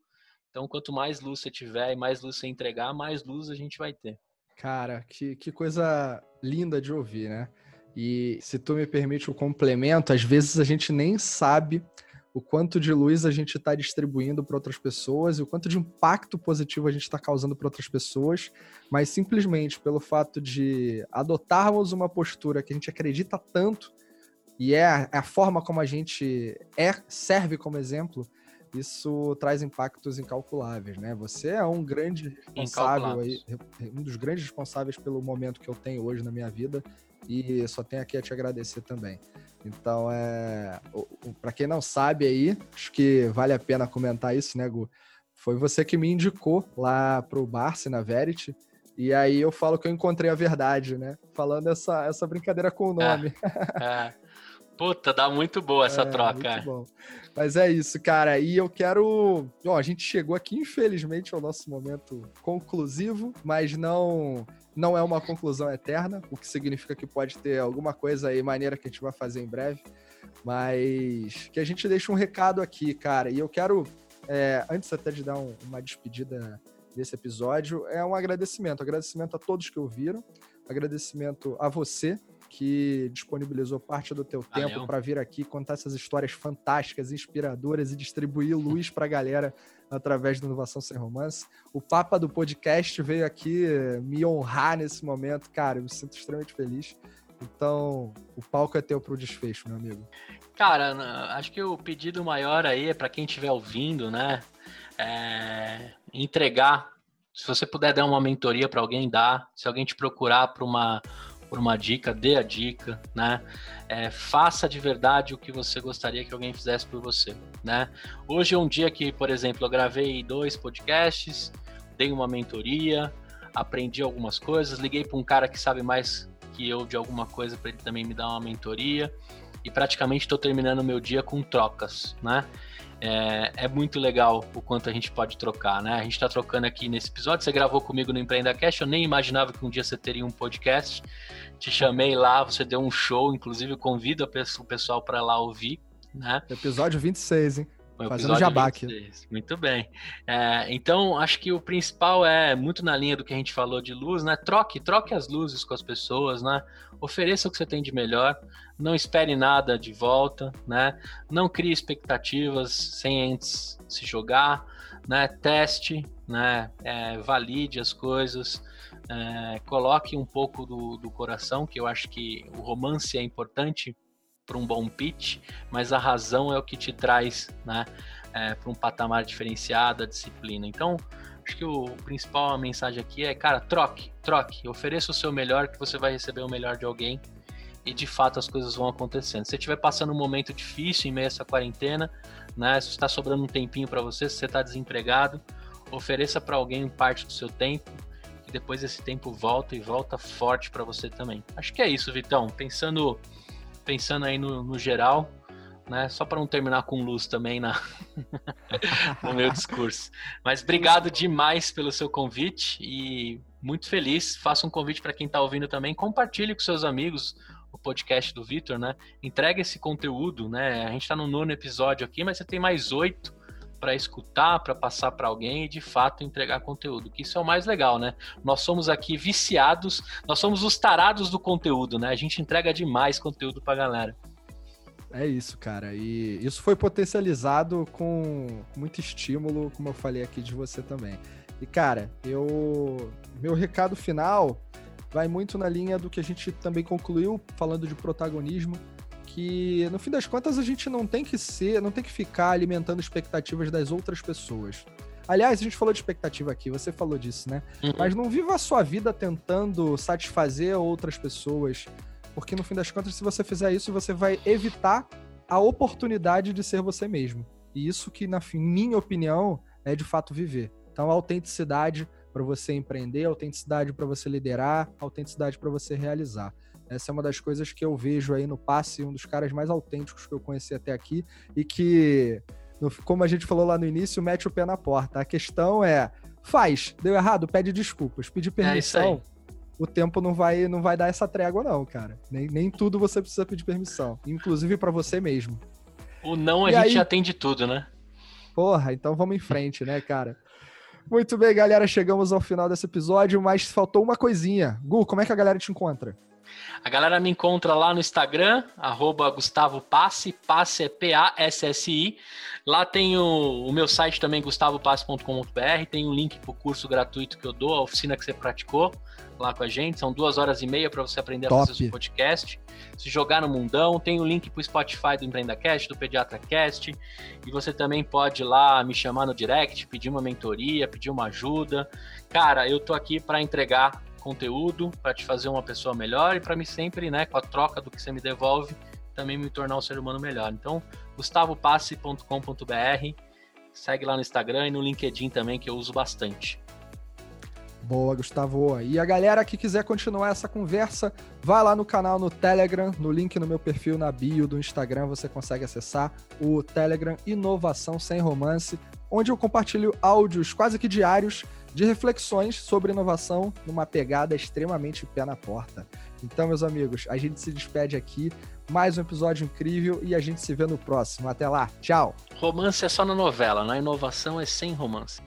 Então, quanto mais luz você tiver e mais luz você entregar, mais luz a gente vai ter. Cara, que, que coisa linda de ouvir, né? E se tu me permite o complemento, às vezes a gente nem sabe o quanto de luz a gente está distribuindo para outras pessoas e o quanto de impacto positivo a gente está causando para outras pessoas, mas simplesmente pelo fato de adotarmos uma postura que a gente acredita tanto e é a, é a forma como a gente é serve como exemplo, isso traz impactos incalculáveis, né? Você é um grande responsável aí, um dos grandes responsáveis pelo momento que eu tenho hoje na minha vida e só tenho aqui a te agradecer também. Então, é, para quem não sabe aí, acho que vale a pena comentar isso, né, Gu? Foi você que me indicou lá pro Barça na Verity. E aí eu falo que eu encontrei a verdade, né? Falando essa, essa brincadeira com o nome. É, é. <laughs> Puta, dá muito boa essa é, troca. Muito bom. Mas é isso, cara. E eu quero. Ó, a gente chegou aqui, infelizmente, ao nosso momento conclusivo, mas não não é uma conclusão eterna, o que significa que pode ter alguma coisa aí maneira que a gente vai fazer em breve. Mas que a gente deixe um recado aqui, cara. E eu quero, é, antes até de dar um, uma despedida desse episódio, é um agradecimento. Agradecimento a todos que ouviram, agradecimento a você que disponibilizou parte do teu Valeu. tempo para vir aqui contar essas histórias fantásticas, inspiradoras e distribuir luz para a galera através da Inovação Sem Romance. O Papa do podcast veio aqui me honrar nesse momento. Cara, eu me sinto extremamente feliz. Então, o palco é teu para o desfecho, meu amigo. Cara, acho que o pedido maior aí é para quem estiver ouvindo, né? É entregar. Se você puder dar uma mentoria para alguém, dá. Se alguém te procurar para uma por uma dica, dê a dica, né? É, faça de verdade o que você gostaria que alguém fizesse por você, né? Hoje é um dia que, por exemplo, eu gravei dois podcasts, dei uma mentoria, aprendi algumas coisas, liguei para um cara que sabe mais que eu de alguma coisa para ele também me dar uma mentoria e praticamente estou terminando meu dia com trocas, né? É, é, muito legal o quanto a gente pode trocar, né? A gente está trocando aqui nesse episódio. Você gravou comigo no Empreenda Cash, eu nem imaginava que um dia você teria um podcast. Te chamei lá, você deu um show, inclusive convido o pessoal para lá ouvir, né? Episódio 26, hein? Fazendo jabá aqui. Muito bem. É, então, acho que o principal é muito na linha do que a gente falou de luz, né? Troque, troque as luzes com as pessoas, né? Ofereça o que você tem de melhor, não espere nada de volta, né? Não crie expectativas sem antes se jogar, né? Teste, né? É, valide as coisas, é, coloque um pouco do, do coração, que eu acho que o romance é importante para um bom pitch, mas a razão é o que te traz né, é, para um patamar diferenciado, a disciplina. Então, acho que o principal a mensagem aqui é, cara, troque, troque, ofereça o seu melhor que você vai receber o melhor de alguém e de fato as coisas vão acontecendo. Se você estiver passando um momento difícil em meio a essa quarentena, né, se está sobrando um tempinho para você, se você está desempregado, ofereça para alguém parte do seu tempo e depois esse tempo volta e volta forte para você também. Acho que é isso, Vitão. Pensando pensando aí no, no geral, né? Só para não terminar com luz também na <laughs> no meu discurso. Mas obrigado demais pelo seu convite e muito feliz. Faça um convite para quem está ouvindo também. Compartilhe com seus amigos o podcast do Vitor, né? Entrega esse conteúdo, né? A gente está no nono episódio aqui, mas você tem mais oito para escutar, para passar para alguém e de fato entregar conteúdo, que isso é o mais legal, né? Nós somos aqui viciados, nós somos os tarados do conteúdo, né? A gente entrega demais conteúdo para galera. É isso, cara. E isso foi potencializado com muito estímulo, como eu falei aqui de você também. E cara, eu meu recado final vai muito na linha do que a gente também concluiu falando de protagonismo que no fim das contas a gente não tem que ser, não tem que ficar alimentando expectativas das outras pessoas. Aliás, a gente falou de expectativa aqui, você falou disso, né? Uhum. Mas não viva a sua vida tentando satisfazer outras pessoas, porque no fim das contas, se você fizer isso, você vai evitar a oportunidade de ser você mesmo. E isso que, na minha opinião, é de fato viver. Então, autenticidade para você empreender, autenticidade para você liderar, autenticidade para você realizar. Essa é uma das coisas que eu vejo aí no passe, um dos caras mais autênticos que eu conheci até aqui e que, como a gente falou lá no início, mete o pé na porta. A questão é, faz, deu errado, pede desculpas, pedir é permissão. É o tempo não vai não vai dar essa trégua não, cara. Nem, nem tudo você precisa pedir permissão, inclusive para você mesmo. O não a e gente aí... atende tudo, né? Porra, então vamos em frente, né, cara? Muito bem, galera, chegamos ao final desse episódio, mas faltou uma coisinha. Gu, como é que a galera te encontra? A galera me encontra lá no Instagram, arroba Gustavo Passe, Passe é P-A-S-S-I. Lá tem o, o, meu site também, gustavopasse.com.br, tem um link para o curso gratuito que eu dou, a oficina que você praticou lá com a gente. São duas horas e meia para você aprender Top. a fazer o podcast, se jogar no mundão. Tem o link para o Spotify do EmpreendaCast, do PediatraCast. E você também pode ir lá me chamar no direct, pedir uma mentoria, pedir uma ajuda. Cara, eu tô aqui para entregar conteúdo, para te fazer uma pessoa melhor e para mim sempre, né, com a troca do que você me devolve, também me tornar um ser humano melhor. Então, gustavopasse.com.br, segue lá no Instagram e no LinkedIn também, que eu uso bastante. Boa, Gustavo. E a galera que quiser continuar essa conversa, vai lá no canal no Telegram, no link no meu perfil na bio do Instagram, você consegue acessar o Telegram Inovação Sem Romance, onde eu compartilho áudios quase que diários de reflexões sobre inovação numa pegada extremamente pé na porta. Então, meus amigos, a gente se despede aqui. Mais um episódio incrível e a gente se vê no próximo. Até lá. Tchau. Romance é só na novela, na inovação é sem romance.